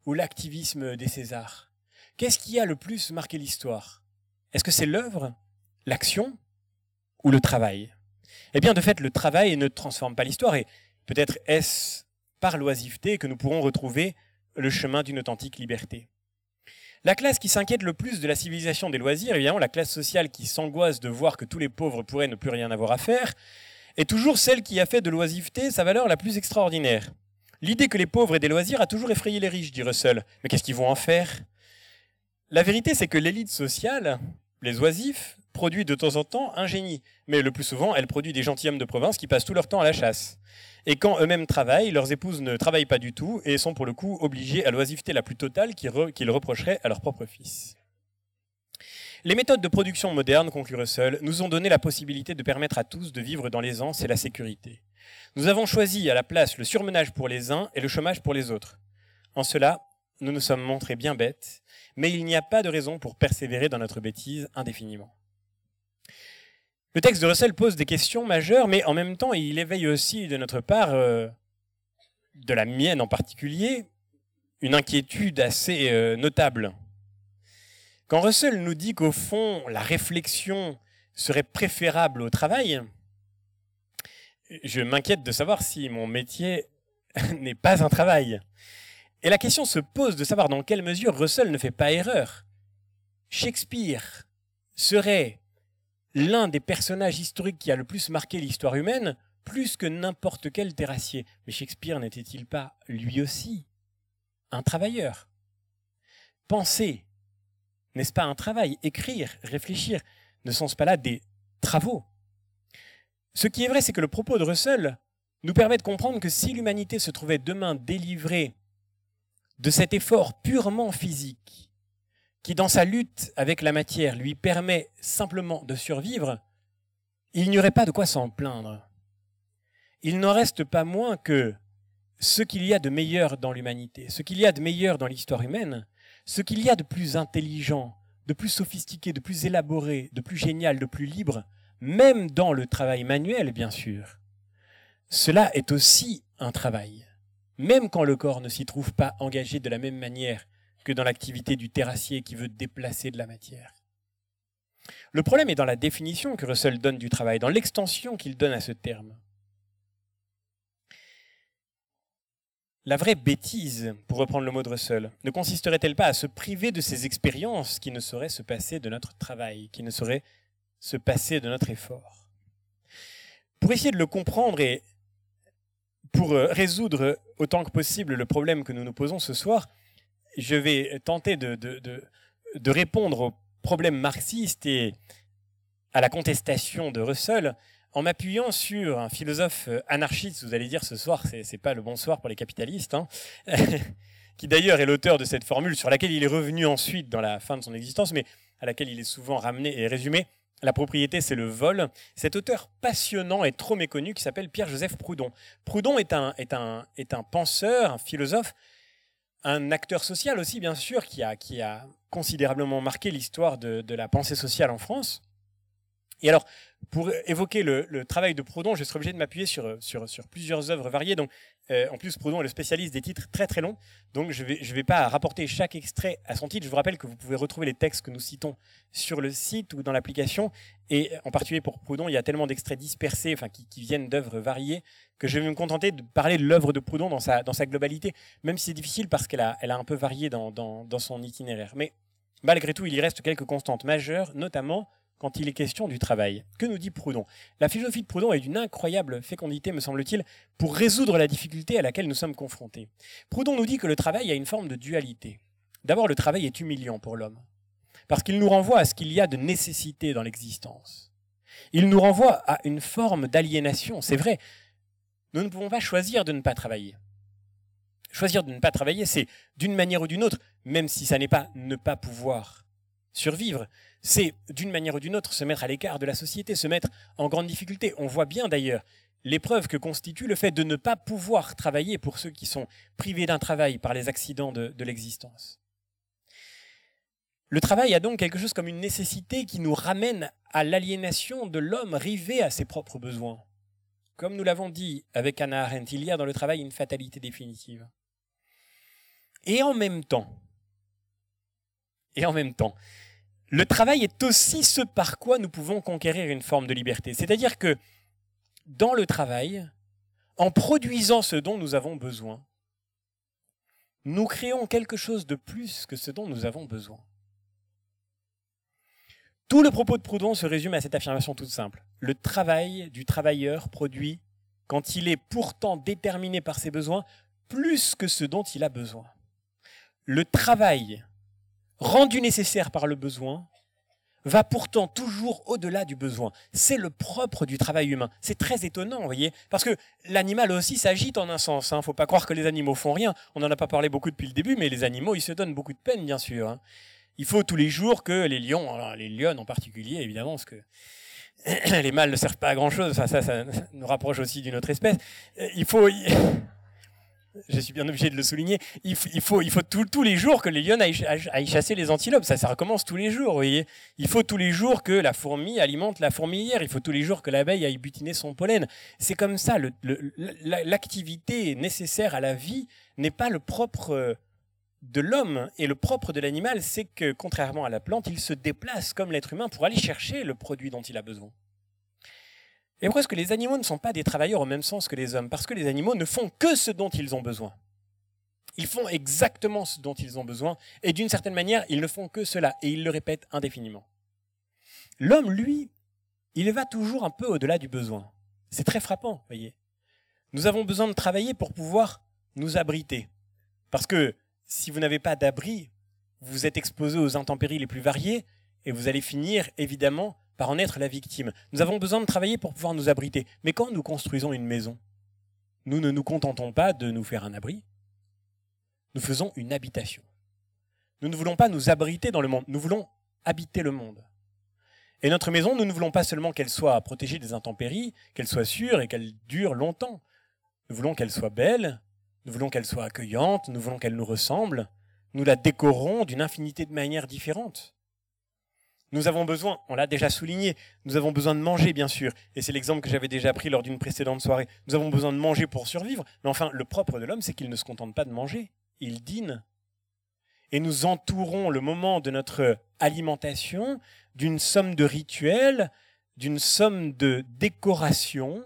ou l'activisme des Césars? Qu'est-ce qui a le plus marqué l'histoire? Est-ce que c'est l'œuvre, l'action ou le travail? Eh bien, de fait, le travail ne transforme pas l'histoire et peut-être est-ce par l'oisiveté que nous pourrons retrouver le chemin d'une authentique liberté. La classe qui s'inquiète le plus de la civilisation des loisirs, évidemment la classe sociale qui s'angoisse de voir que tous les pauvres pourraient ne plus rien avoir à faire, est toujours celle qui a fait de l'oisiveté sa valeur la plus extraordinaire. L'idée que les pauvres aient des loisirs a toujours effrayé les riches, dit Russell. Mais qu'est-ce qu'ils vont en faire? La vérité, c'est que l'élite sociale, les oisifs, produit de temps en temps un génie. Mais le plus souvent, elle produit des gentilshommes de province qui passent tout leur temps à la chasse. Et quand eux-mêmes travaillent, leurs épouses ne travaillent pas du tout et sont pour le coup obligées à l'oisiveté la plus totale qu'ils reprocheraient à leur propre fils. Les méthodes de production modernes, conclut Russell, nous ont donné la possibilité de permettre à tous de vivre dans l'aisance et la sécurité. Nous avons choisi à la place le surmenage pour les uns et le chômage pour les autres. En cela, nous nous sommes montrés bien bêtes, mais il n'y a pas de raison pour persévérer dans notre bêtise indéfiniment. Le texte de Russell pose des questions majeures, mais en même temps, il éveille aussi de notre part, euh, de la mienne en particulier, une inquiétude assez euh, notable. Quand Russell nous dit qu'au fond, la réflexion serait préférable au travail, je m'inquiète de savoir si mon métier n'est pas un travail. Et la question se pose de savoir dans quelle mesure Russell ne fait pas erreur. Shakespeare serait l'un des personnages historiques qui a le plus marqué l'histoire humaine, plus que n'importe quel terrassier. Mais Shakespeare n'était-il pas, lui aussi, un travailleur? Pensez, n'est-ce pas un travail? Écrire, réfléchir, ne sont-ce pas là des travaux? Ce qui est vrai, c'est que le propos de Russell nous permet de comprendre que si l'humanité se trouvait demain délivrée de cet effort purement physique, qui dans sa lutte avec la matière lui permet simplement de survivre, il n'y aurait pas de quoi s'en plaindre. Il n'en reste pas moins que ce qu'il y a de meilleur dans l'humanité, ce qu'il y a de meilleur dans l'histoire humaine, ce qu'il y a de plus intelligent, de plus sophistiqué, de plus élaboré, de plus génial, de plus libre, même dans le travail manuel, bien sûr, cela est aussi un travail, même quand le corps ne s'y trouve pas engagé de la même manière que dans l'activité du terrassier qui veut déplacer de la matière. Le problème est dans la définition que Russell donne du travail, dans l'extension qu'il donne à ce terme. La vraie bêtise, pour reprendre le mot de Russell, ne consisterait-elle pas à se priver de ces expériences qui ne sauraient se passer de notre travail, qui ne sauraient se passer de notre effort? Pour essayer de le comprendre et pour euh, résoudre autant que possible le problème que nous nous posons ce soir, je vais tenter de, répondre au problème marxiste et à la contestation de Russell en m'appuyant sur un philosophe euh, anarchiste, vous allez dire ce soir, c'est pas le bonsoir pour les capitalistes, hein, qui d'ailleurs est l'auteur de cette formule sur laquelle il est revenu ensuite dans la fin de son existence, mais à laquelle il est souvent ramené et résumé. La propriété, c'est le vol. Cet auteur passionnant et trop méconnu qui s'appelle Pierre-Joseph Proudhon. Proudhon est un penseur, un philosophe, un acteur social aussi, bien sûr, qui a, considérablement marqué l'histoire de, de la pensée sociale en France. Et alors, pour évoquer le, travail de Proudhon, je serai obligé de m'appuyer sur, plusieurs œuvres variées. Donc, euh, en plus, Proudhon est le spécialiste des titres très très longs. Donc, je ne vais, pas rapporter chaque extrait à son titre. Je vous rappelle que vous pouvez retrouver les textes que nous citons sur le site ou dans l'application. Et en particulier pour Proudhon, il y a tellement d'extraits dispersés, enfin, qui, viennent d'œuvres variées, que je vais me contenter de parler de l'œuvre de Proudhon dans sa, globalité, même si c'est difficile parce qu'elle a, un peu varié dans, dans son itinéraire. Mais malgré tout, il y reste quelques constantes majeures, notamment quand il est question du travail. Que nous dit Proudhon? La philosophie de Proudhon est d'une incroyable fécondité, me semble-t-il, pour résoudre la difficulté à laquelle nous sommes confrontés. Proudhon nous dit que le travail a une forme de dualité. D'abord, le travail est humiliant pour l'homme, parce qu'il nous renvoie à ce qu'il y a de nécessité dans l'existence. Il nous renvoie à une forme d'aliénation, c'est vrai. Nous ne pouvons pas choisir de ne pas travailler. Choisir de ne pas travailler, c'est d'une manière ou d'une autre, même si ça n'est pas ne pas pouvoir survivre, c'est d'une manière ou d'une autre se mettre à l'écart de la société, se mettre en grande difficulté. On voit bien d'ailleurs l'épreuve que constitue le fait de ne pas pouvoir travailler pour ceux qui sont privés d'un travail par les accidents de, l'existence. Le travail a donc quelque chose comme une nécessité qui nous ramène à l'aliénation de l'homme rivé à ses propres besoins. Comme nous l'avons dit avec Anna Arendt, il y a dans le travail une fatalité définitive. Et en même temps, et en même temps, le travail est aussi ce par quoi nous pouvons conquérir une forme de liberté. C'est-à-dire que dans le travail, en produisant ce dont nous avons besoin, nous créons quelque chose de plus que ce dont nous avons besoin. Tout le propos de Proudhon se résume à cette affirmation toute simple. Le travail du travailleur produit, quand il est pourtant déterminé par ses besoins, plus que ce dont il a besoin. Le travail rendu nécessaire par le besoin, va pourtant toujours au-delà du besoin. C'est le propre du travail humain. C'est très étonnant, vous voyez, parce que l'animal aussi s'agite en un sens. Il hein. ne faut pas croire que les animaux font rien. On n'en a pas parlé beaucoup depuis le début, mais les animaux, ils se donnent beaucoup de peine, bien sûr. Hein. Il faut tous les jours que les lions, les lionnes en particulier, évidemment, parce que les mâles ne servent pas à grand-chose. ça, ça nous rapproche aussi d'une autre espèce. Il faut je suis bien obligé de le souligner, il, faut, il faut tous les jours que les lions aillent, chasser les antilopes. Ça, ça recommence tous les jours, vous voyez. Il faut tous les jours que la fourmi alimente la fourmilière. Il faut tous les jours que l'abeille aille butiner son pollen. C'est comme ça. L'activité nécessaire à la vie n'est pas le propre de l'homme et le propre de l'animal, c'est que contrairement à la plante, il se déplace comme l'être humain pour aller chercher le produit dont il a besoin. Et pourquoi est-ce que les animaux ne sont pas des travailleurs au même sens que les hommes Parce que les animaux ne font que ce dont ils ont besoin. Ils font exactement ce dont ils ont besoin, et d'une certaine manière, ils ne font que cela, et ils le répètent indéfiniment. L'homme, lui, il va toujours un peu au-delà du besoin. C'est très frappant, voyez. Nous avons besoin de travailler pour pouvoir nous abriter. Parce que si vous n'avez pas d'abri, vous êtes exposé aux intempéries les plus variées, et vous allez finir, évidemment, par en être la victime. Nous avons besoin de travailler pour pouvoir nous abriter. Mais quand nous construisons une maison, nous ne nous contentons pas de nous faire un abri, nous faisons une habitation. Nous ne voulons pas nous abriter dans le monde, nous voulons habiter le monde. Et notre maison, nous ne voulons pas seulement qu'elle soit protégée des intempéries, qu'elle soit sûre et qu'elle dure longtemps. Nous voulons qu'elle soit belle, nous voulons qu'elle soit accueillante, nous voulons qu'elle nous ressemble. Nous la décorons d'une infinité de manières différentes. Nous avons besoin, on l'a déjà souligné, nous avons besoin de manger, bien sûr. Et c'est l'exemple que j'avais déjà pris lors d'une précédente soirée. Nous avons besoin de manger pour survivre. Mais enfin, le propre de l'homme, c'est qu'il ne se contente pas de manger. Il dîne. Et nous entourons le moment de notre alimentation d'une somme de rituels, d'une somme de décoration,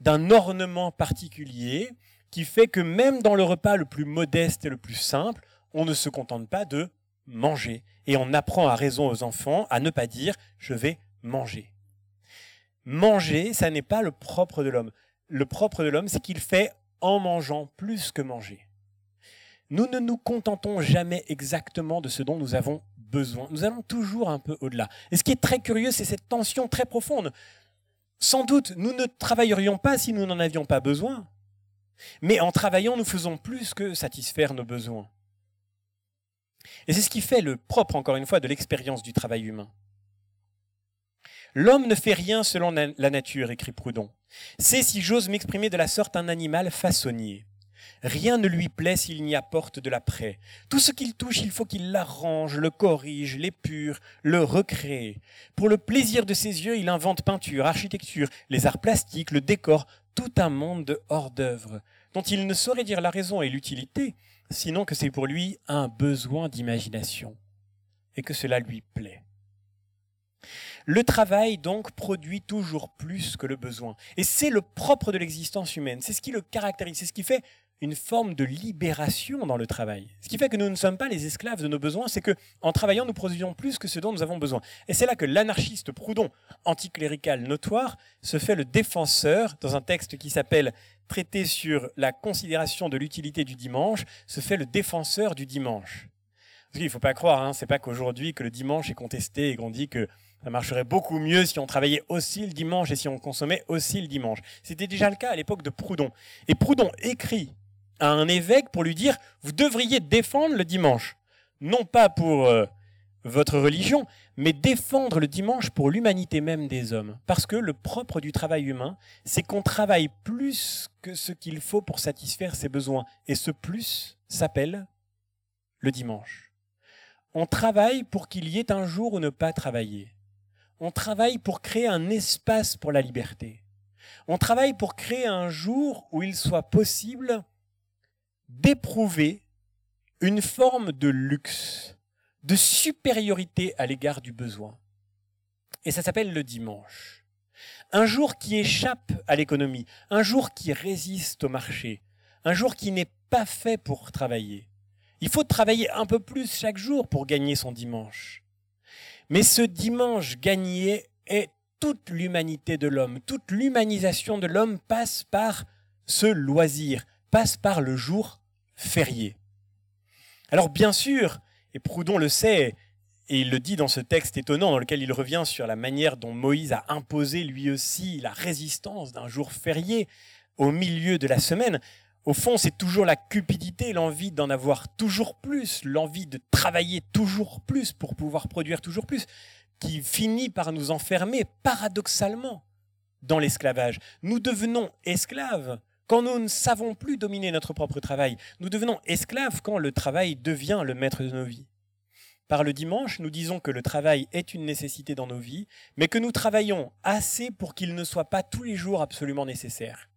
d'un ornement particulier qui fait que même dans le repas le plus modeste et le plus simple, on ne se contente pas de manger. Et on apprend à raison aux enfants à ne pas dire je vais manger. Manger, ça n'est pas le propre de l'homme. Le propre de l'homme, c'est qu'il fait en mangeant plus que manger. Nous ne nous contentons jamais exactement de ce dont nous avons besoin. Nous allons toujours un peu au-delà. Et ce qui est très curieux, c'est cette tension très profonde. Sans doute, nous ne travaillerions pas si nous n'en avions pas besoin. Mais en travaillant, nous faisons plus que satisfaire nos besoins. Et c'est ce qui fait le propre, encore une fois, de l'expérience du travail humain. L'homme ne fait rien selon la nature, écrit Proudhon. C'est, si j'ose m'exprimer de la sorte, un animal façonnier. Rien ne lui plaît s'il n'y apporte de l'après. Tout ce qu'il touche, il faut qu'il l'arrange, le corrige, l'épure, le recrée. Pour le plaisir de ses yeux, il invente peinture, architecture, les arts plastiques, le décor, tout un monde de hors-d'œuvre, dont il ne saurait dire la raison et l'utilité, sinon que c'est pour lui un besoin d'imagination, et que cela lui plaît. Le travail, donc, produit toujours plus que le besoin. Et c'est le propre de l'existence humaine. C'est ce qui le caractérise. C'est ce qui fait une forme de libération dans le travail. Ce qui fait que nous ne sommes pas les esclaves de nos besoins, c'est que en travaillant, nous produisons plus que ce dont nous avons besoin. Et c'est là que l'anarchiste Proudhon, anticlérical notoire, se fait le défenseur dans un texte qui s'appelle Traité sur la considération de l'utilité du dimanche, se fait le défenseur du dimanche. Parce ne faut pas croire, hein, c'est pas qu'aujourd'hui que le dimanche est contesté et qu'on dit que ça marcherait beaucoup mieux si on travaillait aussi le dimanche et si on consommait aussi le dimanche. C'était déjà le cas à l'époque de Proudhon. Et Proudhon écrit à un évêque pour lui dire, vous devriez défendre le dimanche. Non pas pour euh, votre religion, mais défendre le dimanche pour l'humanité même des hommes. Parce que le propre du travail humain, c'est qu'on travaille plus que ce qu'il faut pour satisfaire ses besoins. Et ce plus s'appelle le dimanche. On travaille pour qu'il y ait un jour où ne pas travailler on travaille pour créer un espace pour la liberté. On travaille pour créer un jour où il soit possible d'éprouver une forme de luxe, de supériorité à l'égard du besoin. Et ça s'appelle le dimanche. Un jour qui échappe à l'économie, un jour qui résiste au marché, un jour qui n'est pas fait pour travailler. Il faut travailler un peu plus chaque jour pour gagner son dimanche. Mais ce dimanche gagné est toute l'humanité de l'homme. Toute l'humanisation de l'homme passe par ce loisir, passe par le jour férié. Alors bien sûr, et Proudhon le sait, et il le dit dans ce texte étonnant dans lequel il revient sur la manière dont Moïse a imposé lui aussi la résistance d'un jour férié au milieu de la semaine, au fond, c'est toujours la cupidité, l'envie d'en avoir toujours plus, l'envie de travailler toujours plus pour pouvoir produire toujours plus, qui finit par nous enfermer paradoxalement dans l'esclavage. Nous devenons esclaves quand nous ne savons plus dominer notre propre travail. Nous devenons esclaves quand le travail devient le maître de nos vies. Par le dimanche, nous disons que le travail est une nécessité dans nos vies, mais que nous travaillons assez pour qu'il ne soit pas tous les jours absolument nécessaire.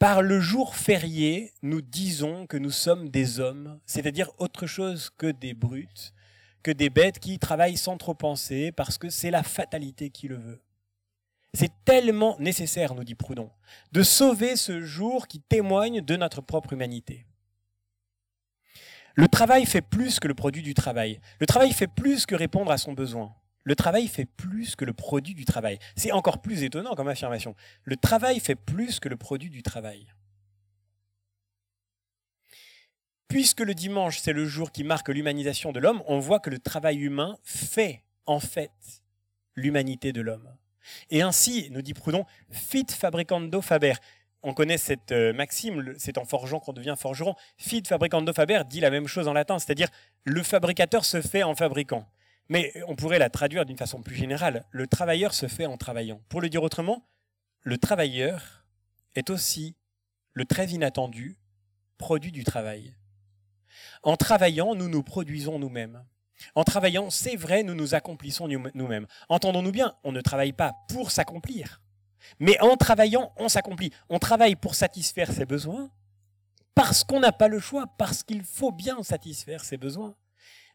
Par le jour férié, nous disons que nous sommes des hommes, c'est-à-dire autre chose que des brutes, que des bêtes qui travaillent sans trop penser parce que c'est la fatalité qui le veut. C'est tellement nécessaire, nous dit Proudhon, de sauver ce jour qui témoigne de notre propre humanité. Le travail fait plus que le produit du travail. Le travail fait plus que répondre à son besoin le travail fait plus que le produit du travail. C'est encore plus étonnant comme affirmation. Le travail fait plus que le produit du travail. Puisque le dimanche, c'est le jour qui marque l'humanisation de l'homme, on voit que le travail humain fait, en fait, l'humanité de l'homme. Et ainsi, nous dit Proudhon, fit fabricando faber. On connaît cette euh, maxime, c'est en forgeant qu'on devient forgeron. Fit fabricando faber dit la même chose en latin, c'est-à-dire le fabricateur se fait en fabriquant. Mais on pourrait la traduire d'une façon plus générale. Le travailleur se fait en travaillant. Pour le dire autrement, le travailleur est aussi le très inattendu produit du travail. En travaillant, nous nous produisons nous-mêmes. En travaillant, c'est vrai, nous nous accomplissons nous-mêmes. Entendons-nous bien, on ne travaille pas pour s'accomplir. Mais en travaillant, on s'accomplit. On travaille pour satisfaire ses besoins, parce qu'on n'a pas le choix, parce qu'il faut bien satisfaire ses besoins.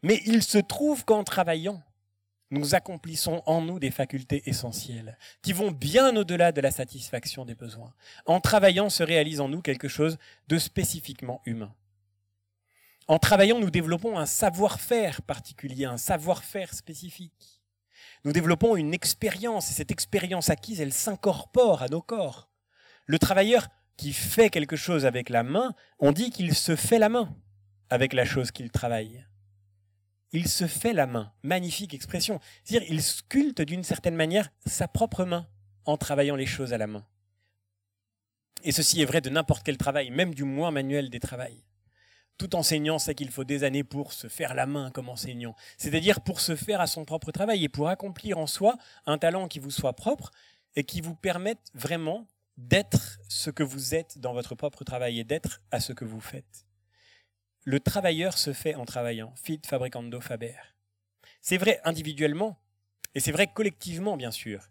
Mais il se trouve qu'en travaillant, nous accomplissons en nous des facultés essentielles qui vont bien au-delà de la satisfaction des besoins. En travaillant se réalise en nous quelque chose de spécifiquement humain. En travaillant, nous développons un savoir-faire particulier, un savoir-faire spécifique. Nous développons une expérience et cette expérience acquise, elle s'incorpore à nos corps. Le travailleur qui fait quelque chose avec la main, on dit qu'il se fait la main avec la chose qu'il travaille il se fait la main. Magnifique expression. C'est-à-dire, il sculpte d'une certaine manière sa propre main en travaillant les choses à la main. Et ceci est vrai de n'importe quel travail, même du moins manuel des travails. Tout enseignant sait qu'il faut des années pour se faire la main comme enseignant, c'est-à-dire pour se faire à son propre travail et pour accomplir en soi un talent qui vous soit propre et qui vous permette vraiment d'être ce que vous êtes dans votre propre travail et d'être à ce que vous faites. Le travailleur se fait en travaillant. Fit fabricando faber. C'est vrai individuellement et c'est vrai collectivement, bien sûr.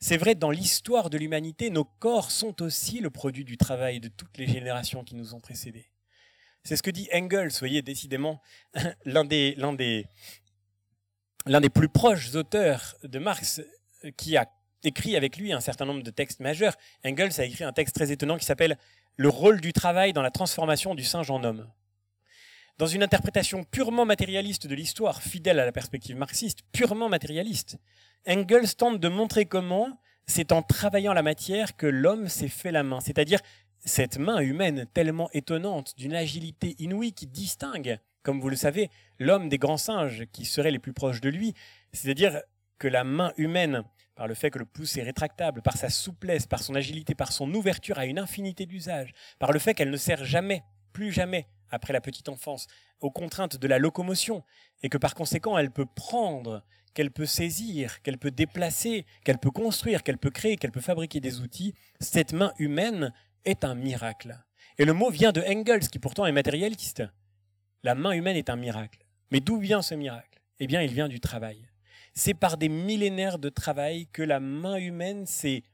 C'est vrai dans l'histoire de l'humanité, nos corps sont aussi le produit du travail de toutes les générations qui nous ont précédés. C'est ce que dit Engels, voyez, décidément, l'un des, l'un des, l'un des plus proches auteurs de Marx, qui a écrit avec lui un certain nombre de textes majeurs. Engels a écrit un texte très étonnant qui s'appelle Le rôle du travail dans la transformation du singe en homme. Dans une interprétation purement matérialiste de l'histoire, fidèle à la perspective marxiste, purement matérialiste, Engels tente de montrer comment c'est en travaillant la matière que l'homme s'est fait la main, c'est-à-dire cette main humaine tellement étonnante, d'une agilité inouïe qui distingue, comme vous le savez, l'homme des grands singes qui seraient les plus proches de lui, c'est-à-dire que la main humaine par le fait que le pouce est rétractable, par sa souplesse, par son agilité, par son ouverture à une infinité d'usages, par le fait qu'elle ne sert jamais, plus jamais, après la petite enfance, aux contraintes de la locomotion, et que par conséquent elle peut prendre, qu'elle peut saisir, qu'elle peut déplacer, qu'elle peut construire, qu'elle peut créer, qu'elle peut fabriquer des outils, cette main humaine est un miracle. Et le mot vient de Engels, qui pourtant est matérialiste. La main humaine est un miracle. Mais d'où vient ce miracle? Eh bien, il vient du travail c'est par des millénaires de travail que la main humaine s'est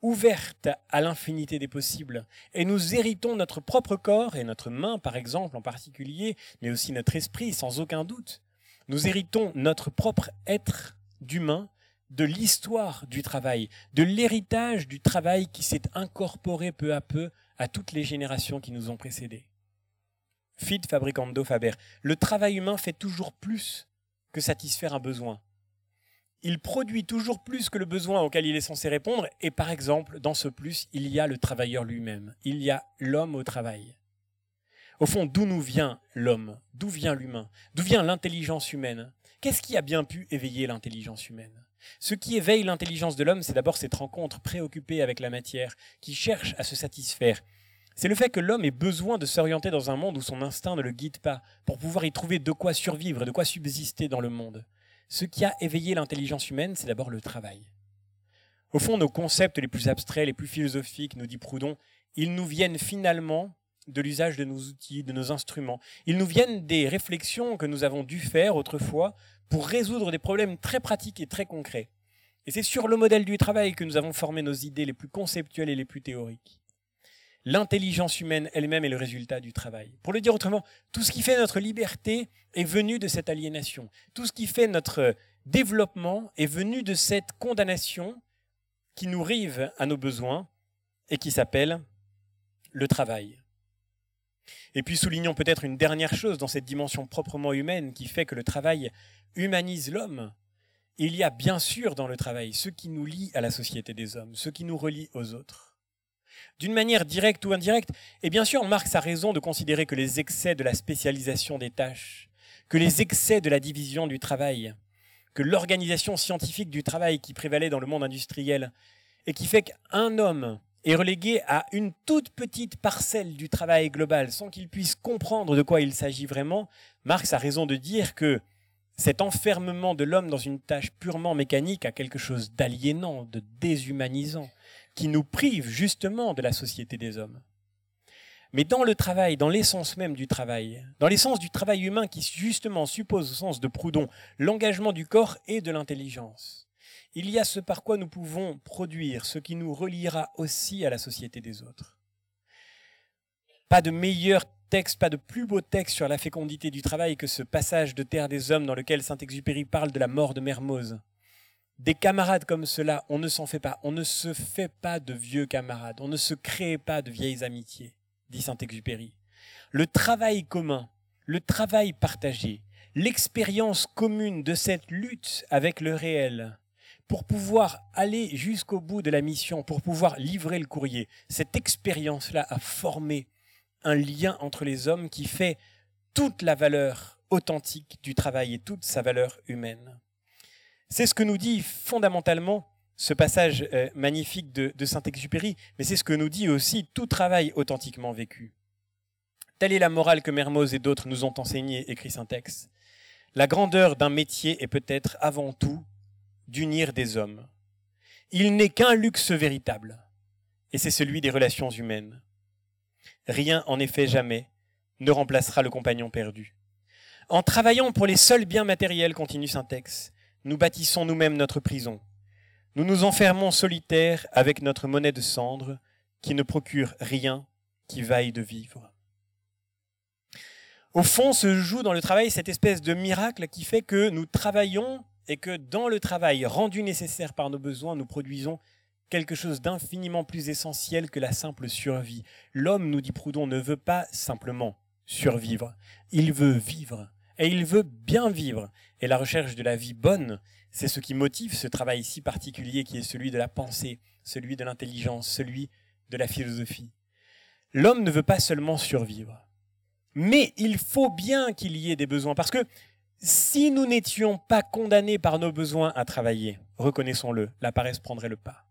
ouverte à l'infinité des possibles. Et nous héritons notre propre corps, et notre main par exemple en particulier, mais aussi notre esprit sans aucun doute. Nous héritons notre propre être d'humain de l'histoire du travail, de l'héritage du travail qui s'est incorporé peu à peu à toutes les générations qui nous ont précédés. Fit fabricando faber. Le travail humain fait toujours plus que satisfaire un besoin il produit toujours plus que le besoin auquel il est censé répondre, et par exemple, dans ce plus, il y a le travailleur lui-même, il y a l'homme au travail. Au fond, d'où nous vient l'homme? D'où vient l'humain? D'où vient l'intelligence humaine? Qu'est-ce qui a bien pu éveiller l'intelligence humaine? Ce qui éveille l'intelligence de l'homme, c'est d'abord cette rencontre préoccupée avec la matière, qui cherche à se satisfaire. C'est le fait que l'homme ait besoin de s'orienter dans un monde où son instinct ne le guide pas, pour pouvoir y trouver de quoi survivre et de quoi subsister dans le monde. Ce qui a éveillé l'intelligence humaine, c'est d'abord le travail. Au fond, nos concepts les plus abstraits, les plus philosophiques, nous dit Proudhon, ils nous viennent finalement de l'usage de nos outils, de nos instruments. Ils nous viennent des réflexions que nous avons dû faire autrefois pour résoudre des problèmes très pratiques et très concrets. Et c'est sur le modèle du travail que nous avons formé nos idées les plus conceptuelles et les plus théoriques. L'intelligence humaine elle-même est le résultat du travail. Pour le dire autrement, tout ce qui fait notre liberté est venu de cette aliénation. Tout ce qui fait notre développement est venu de cette condamnation qui nous rive à nos besoins et qui s'appelle le travail. Et puis soulignons peut-être une dernière chose dans cette dimension proprement humaine qui fait que le travail humanise l'homme. Il y a bien sûr dans le travail ce qui nous lie à la société des hommes, ce qui nous relie aux autres d'une manière directe ou indirecte. Et bien sûr, Marx a raison de considérer que les excès de la spécialisation des tâches, que les excès de la division du travail, que l'organisation scientifique du travail qui prévalait dans le monde industriel, et qui fait qu'un homme est relégué à une toute petite parcelle du travail global sans qu'il puisse comprendre de quoi il s'agit vraiment, Marx a raison de dire que cet enfermement de l'homme dans une tâche purement mécanique a quelque chose d'aliénant, de déshumanisant qui nous prive justement de la société des hommes. Mais dans le travail, dans l'essence même du travail, dans l'essence du travail humain qui justement suppose au sens de Proudhon l'engagement du corps et de l'intelligence, il y a ce par quoi nous pouvons produire ce qui nous reliera aussi à la société des autres. Pas de meilleur texte, pas de plus beau texte sur la fécondité du travail que ce passage de Terre des Hommes dans lequel Saint-Exupéry parle de la mort de Mermoz. Des camarades comme cela, on ne s'en fait pas. On ne se fait pas de vieux camarades. On ne se crée pas de vieilles amitiés, dit Saint-Exupéry. Le travail commun, le travail partagé, l'expérience commune de cette lutte avec le réel, pour pouvoir aller jusqu'au bout de la mission, pour pouvoir livrer le courrier, cette expérience-là a formé un lien entre les hommes qui fait toute la valeur authentique du travail et toute sa valeur humaine. C'est ce que nous dit fondamentalement ce passage euh, magnifique de, Saint-Exupéry, mais c'est ce que nous dit aussi tout travail authentiquement vécu. Telle est la morale que Mermoz et d'autres nous ont enseignée, écrit Saint-Ex. La grandeur d'un métier est peut-être avant tout d'unir des hommes. Il n'est qu'un luxe véritable, et c'est celui des relations humaines. Rien, en effet, jamais, ne remplacera le compagnon perdu. En travaillant pour les seuls biens matériels, continue Syntex, nous bâtissons nous-mêmes notre prison. Nous nous enfermons solitaires avec notre monnaie de cendre qui ne procure rien qui vaille de vivre. Au fond se joue dans le travail cette espèce de miracle qui fait que nous travaillons et que dans le travail rendu nécessaire par nos besoins, nous produisons quelque chose d'infiniment plus essentiel que la simple survie. L'homme, nous dit Proudhon, ne veut pas simplement survivre, il veut vivre, et il veut bien vivre. Et la recherche de la vie bonne, c'est ce qui motive ce travail si particulier qui est celui de la pensée, celui de l'intelligence, celui de la philosophie. L'homme ne veut pas seulement survivre, mais il faut bien qu'il y ait des besoins, parce que si nous n'étions pas condamnés par nos besoins à travailler, reconnaissons-le, la paresse prendrait le pas.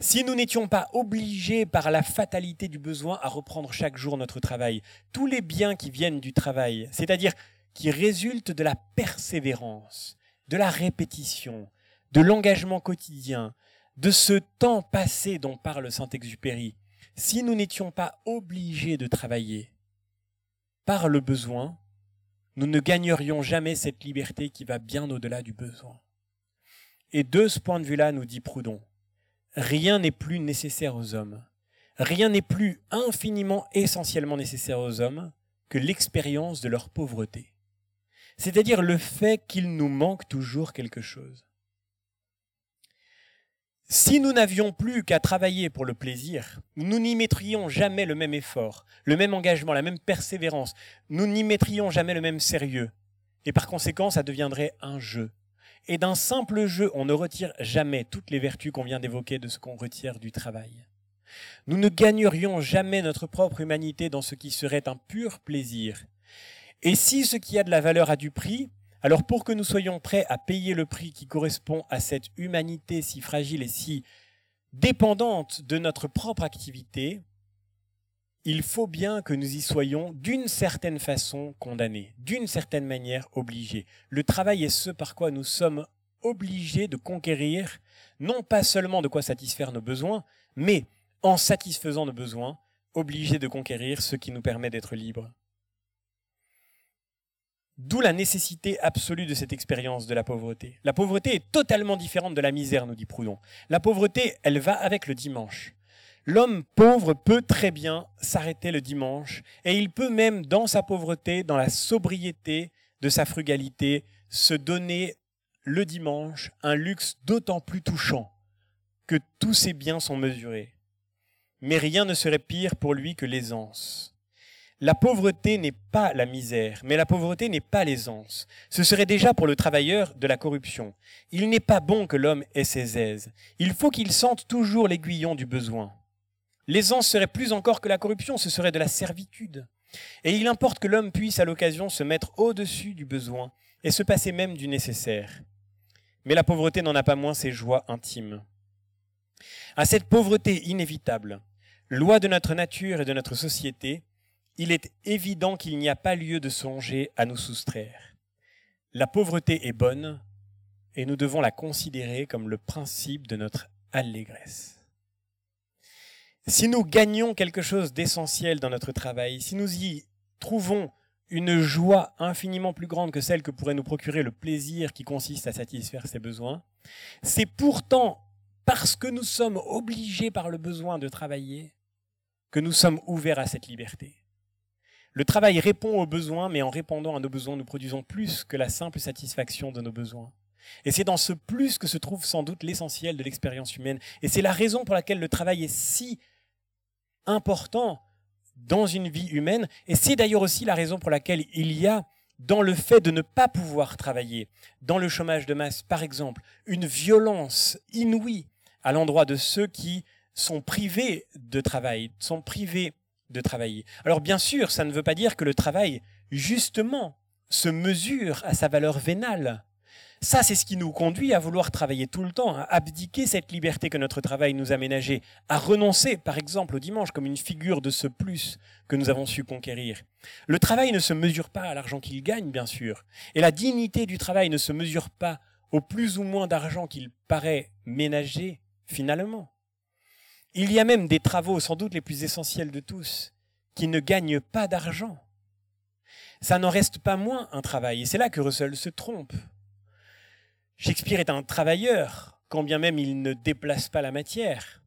Si nous n'étions pas obligés par la fatalité du besoin à reprendre chaque jour notre travail, tous les biens qui viennent du travail, c'est-à-dire qui résultent de la persévérance, de la répétition, de l'engagement quotidien, de ce temps passé dont parle Saint-Exupéry, si nous n'étions pas obligés de travailler par le besoin, nous ne gagnerions jamais cette liberté qui va bien au-delà du besoin. Et de ce point de vue-là, nous dit Proudhon, rien n'est plus nécessaire aux hommes, rien n'est plus infiniment essentiellement nécessaire aux hommes que l'expérience de leur pauvreté, c'est-à-dire le fait qu'il nous manque toujours quelque chose. Si nous n'avions plus qu'à travailler pour le plaisir, nous n'y mettrions jamais le même effort, le même engagement, la même persévérance, nous n'y mettrions jamais le même sérieux. Et par conséquent, ça deviendrait un jeu. Et d'un simple jeu, on ne retire jamais toutes les vertus qu'on vient d'évoquer de ce qu'on retire du travail. Nous ne gagnerions jamais notre propre humanité dans ce qui serait un pur plaisir. Et si ce qui a de la valeur a du prix, alors pour que nous soyons prêts à payer le prix qui correspond à cette humanité si fragile et si dépendante de notre propre activité, il faut bien que nous y soyons d'une certaine façon condamnés, d'une certaine manière obligés. Le travail est ce par quoi nous sommes obligés de conquérir, non pas seulement de quoi satisfaire nos besoins, mais en satisfaisant nos besoins, obligés de conquérir ce qui nous permet d'être libres. D'où la nécessité absolue de cette expérience de la pauvreté. La pauvreté est totalement différente de la misère, nous dit Proudhon. La pauvreté, elle va avec le dimanche. L'homme pauvre peut très bien s'arrêter le dimanche, et il peut même, dans sa pauvreté, dans la sobriété de sa frugalité, se donner le dimanche un luxe d'autant plus touchant que tous ses biens sont mesurés. Mais rien ne serait pire pour lui que l'aisance. La pauvreté n'est pas la misère, mais la pauvreté n'est pas l'aisance. Ce serait déjà pour le travailleur de la corruption. Il n'est pas bon que l'homme ait ses aises. Il faut qu'il sente toujours l'aiguillon du besoin. L'aisance serait plus encore que la corruption, ce serait de la servitude. Et il importe que l'homme puisse à l'occasion se mettre au-dessus du besoin et se passer même du nécessaire. Mais la pauvreté n'en a pas moins ses joies intimes. À cette pauvreté inévitable, loi de notre nature et de notre société, il est évident qu'il n'y a pas lieu de songer à nous soustraire. La pauvreté est bonne et nous devons la considérer comme le principe de notre allégresse. Si nous gagnons quelque chose d'essentiel dans notre travail, si nous y trouvons une joie infiniment plus grande que celle que pourrait nous procurer le plaisir qui consiste à satisfaire ses besoins, c'est pourtant parce que nous sommes obligés par le besoin de travailler que nous sommes ouverts à cette liberté. Le travail répond aux besoins, mais en répondant à nos besoins, nous produisons plus que la simple satisfaction de nos besoins. Et c'est dans ce plus que se trouve sans doute l'essentiel de l'expérience humaine. Et c'est la raison pour laquelle le travail est si important dans une vie humaine. Et c'est d'ailleurs aussi la raison pour laquelle il y a dans le fait de ne pas pouvoir travailler, dans le chômage de masse par exemple, une violence inouïe à l'endroit de ceux qui sont privés de travail, sont privés de travailler. Alors bien sûr, ça ne veut pas dire que le travail, justement, se mesure à sa valeur vénale. Ça, c'est ce qui nous conduit à vouloir travailler tout le temps, à abdiquer cette liberté que notre travail nous a ménagée, à renoncer, par exemple, au dimanche comme une figure de ce plus que nous avons su conquérir. Le travail ne se mesure pas à l'argent qu'il gagne, bien sûr, et la dignité du travail ne se mesure pas au plus ou moins d'argent qu'il paraît ménager, finalement. Il y a même des travaux, sans doute les plus essentiels de tous, qui ne gagnent pas d'argent. Ça n'en reste pas moins un travail, et c'est là que Russell se trompe. Shakespeare est un travailleur, quand bien même il ne déplace pas la matière.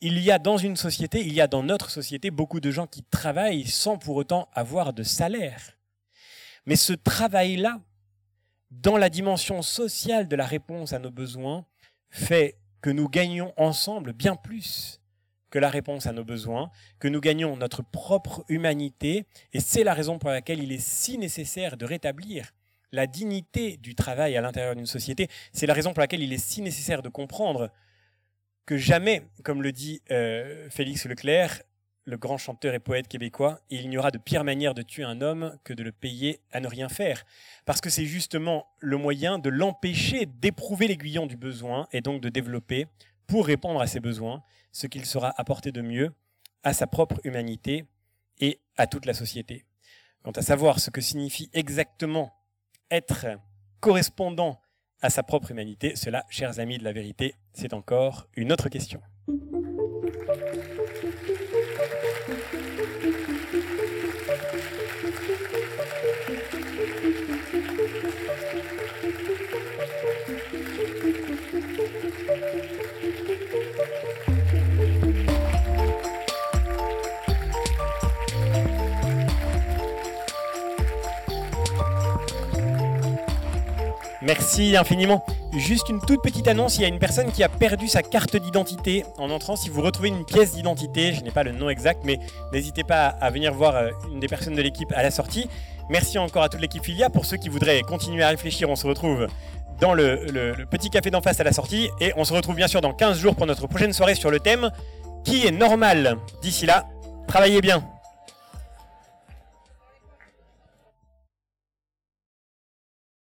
Il y a dans une société, il y a dans notre société beaucoup de gens qui travaillent sans pour autant avoir de salaire. Mais ce travail-là, dans la dimension sociale de la réponse à nos besoins, fait que nous gagnons ensemble bien plus que la réponse à nos besoins, que nous gagnons notre propre humanité, et c'est la raison pour laquelle il est si nécessaire de rétablir la dignité du travail à l'intérieur d'une société, c'est la raison pour laquelle il est si nécessaire de comprendre que jamais, comme le dit euh, Félix Leclerc, le grand chanteur et poète québécois, il n'y aura de pire manière de tuer un homme que de le payer à ne rien faire. Parce que c'est justement le moyen de l'empêcher d'éprouver l'aiguillon du besoin et donc de développer, pour répondre à ses besoins, ce qu'il sera apporté de mieux à sa propre humanité et à toute la société. Quant à savoir ce que signifie exactement être correspondant à sa propre humanité, cela, chers amis de la vérité, c'est encore une autre question. Merci infiniment. Juste une toute petite annonce, il y a une personne qui a perdu sa carte d'identité en entrant. Si vous retrouvez une pièce d'identité, je n'ai pas le nom exact, mais n'hésitez pas à venir voir euh, une des personnes de l'équipe à la sortie. Merci encore à toute l'équipe Filia. Pour ceux qui voudraient continuer à réfléchir, on se retrouve dans le, le petit café d'en face à la sortie. Et on se retrouve bien sûr dans 15 jours pour notre prochaine soirée sur le thème qui est normal? D'ici là, travaillez bien.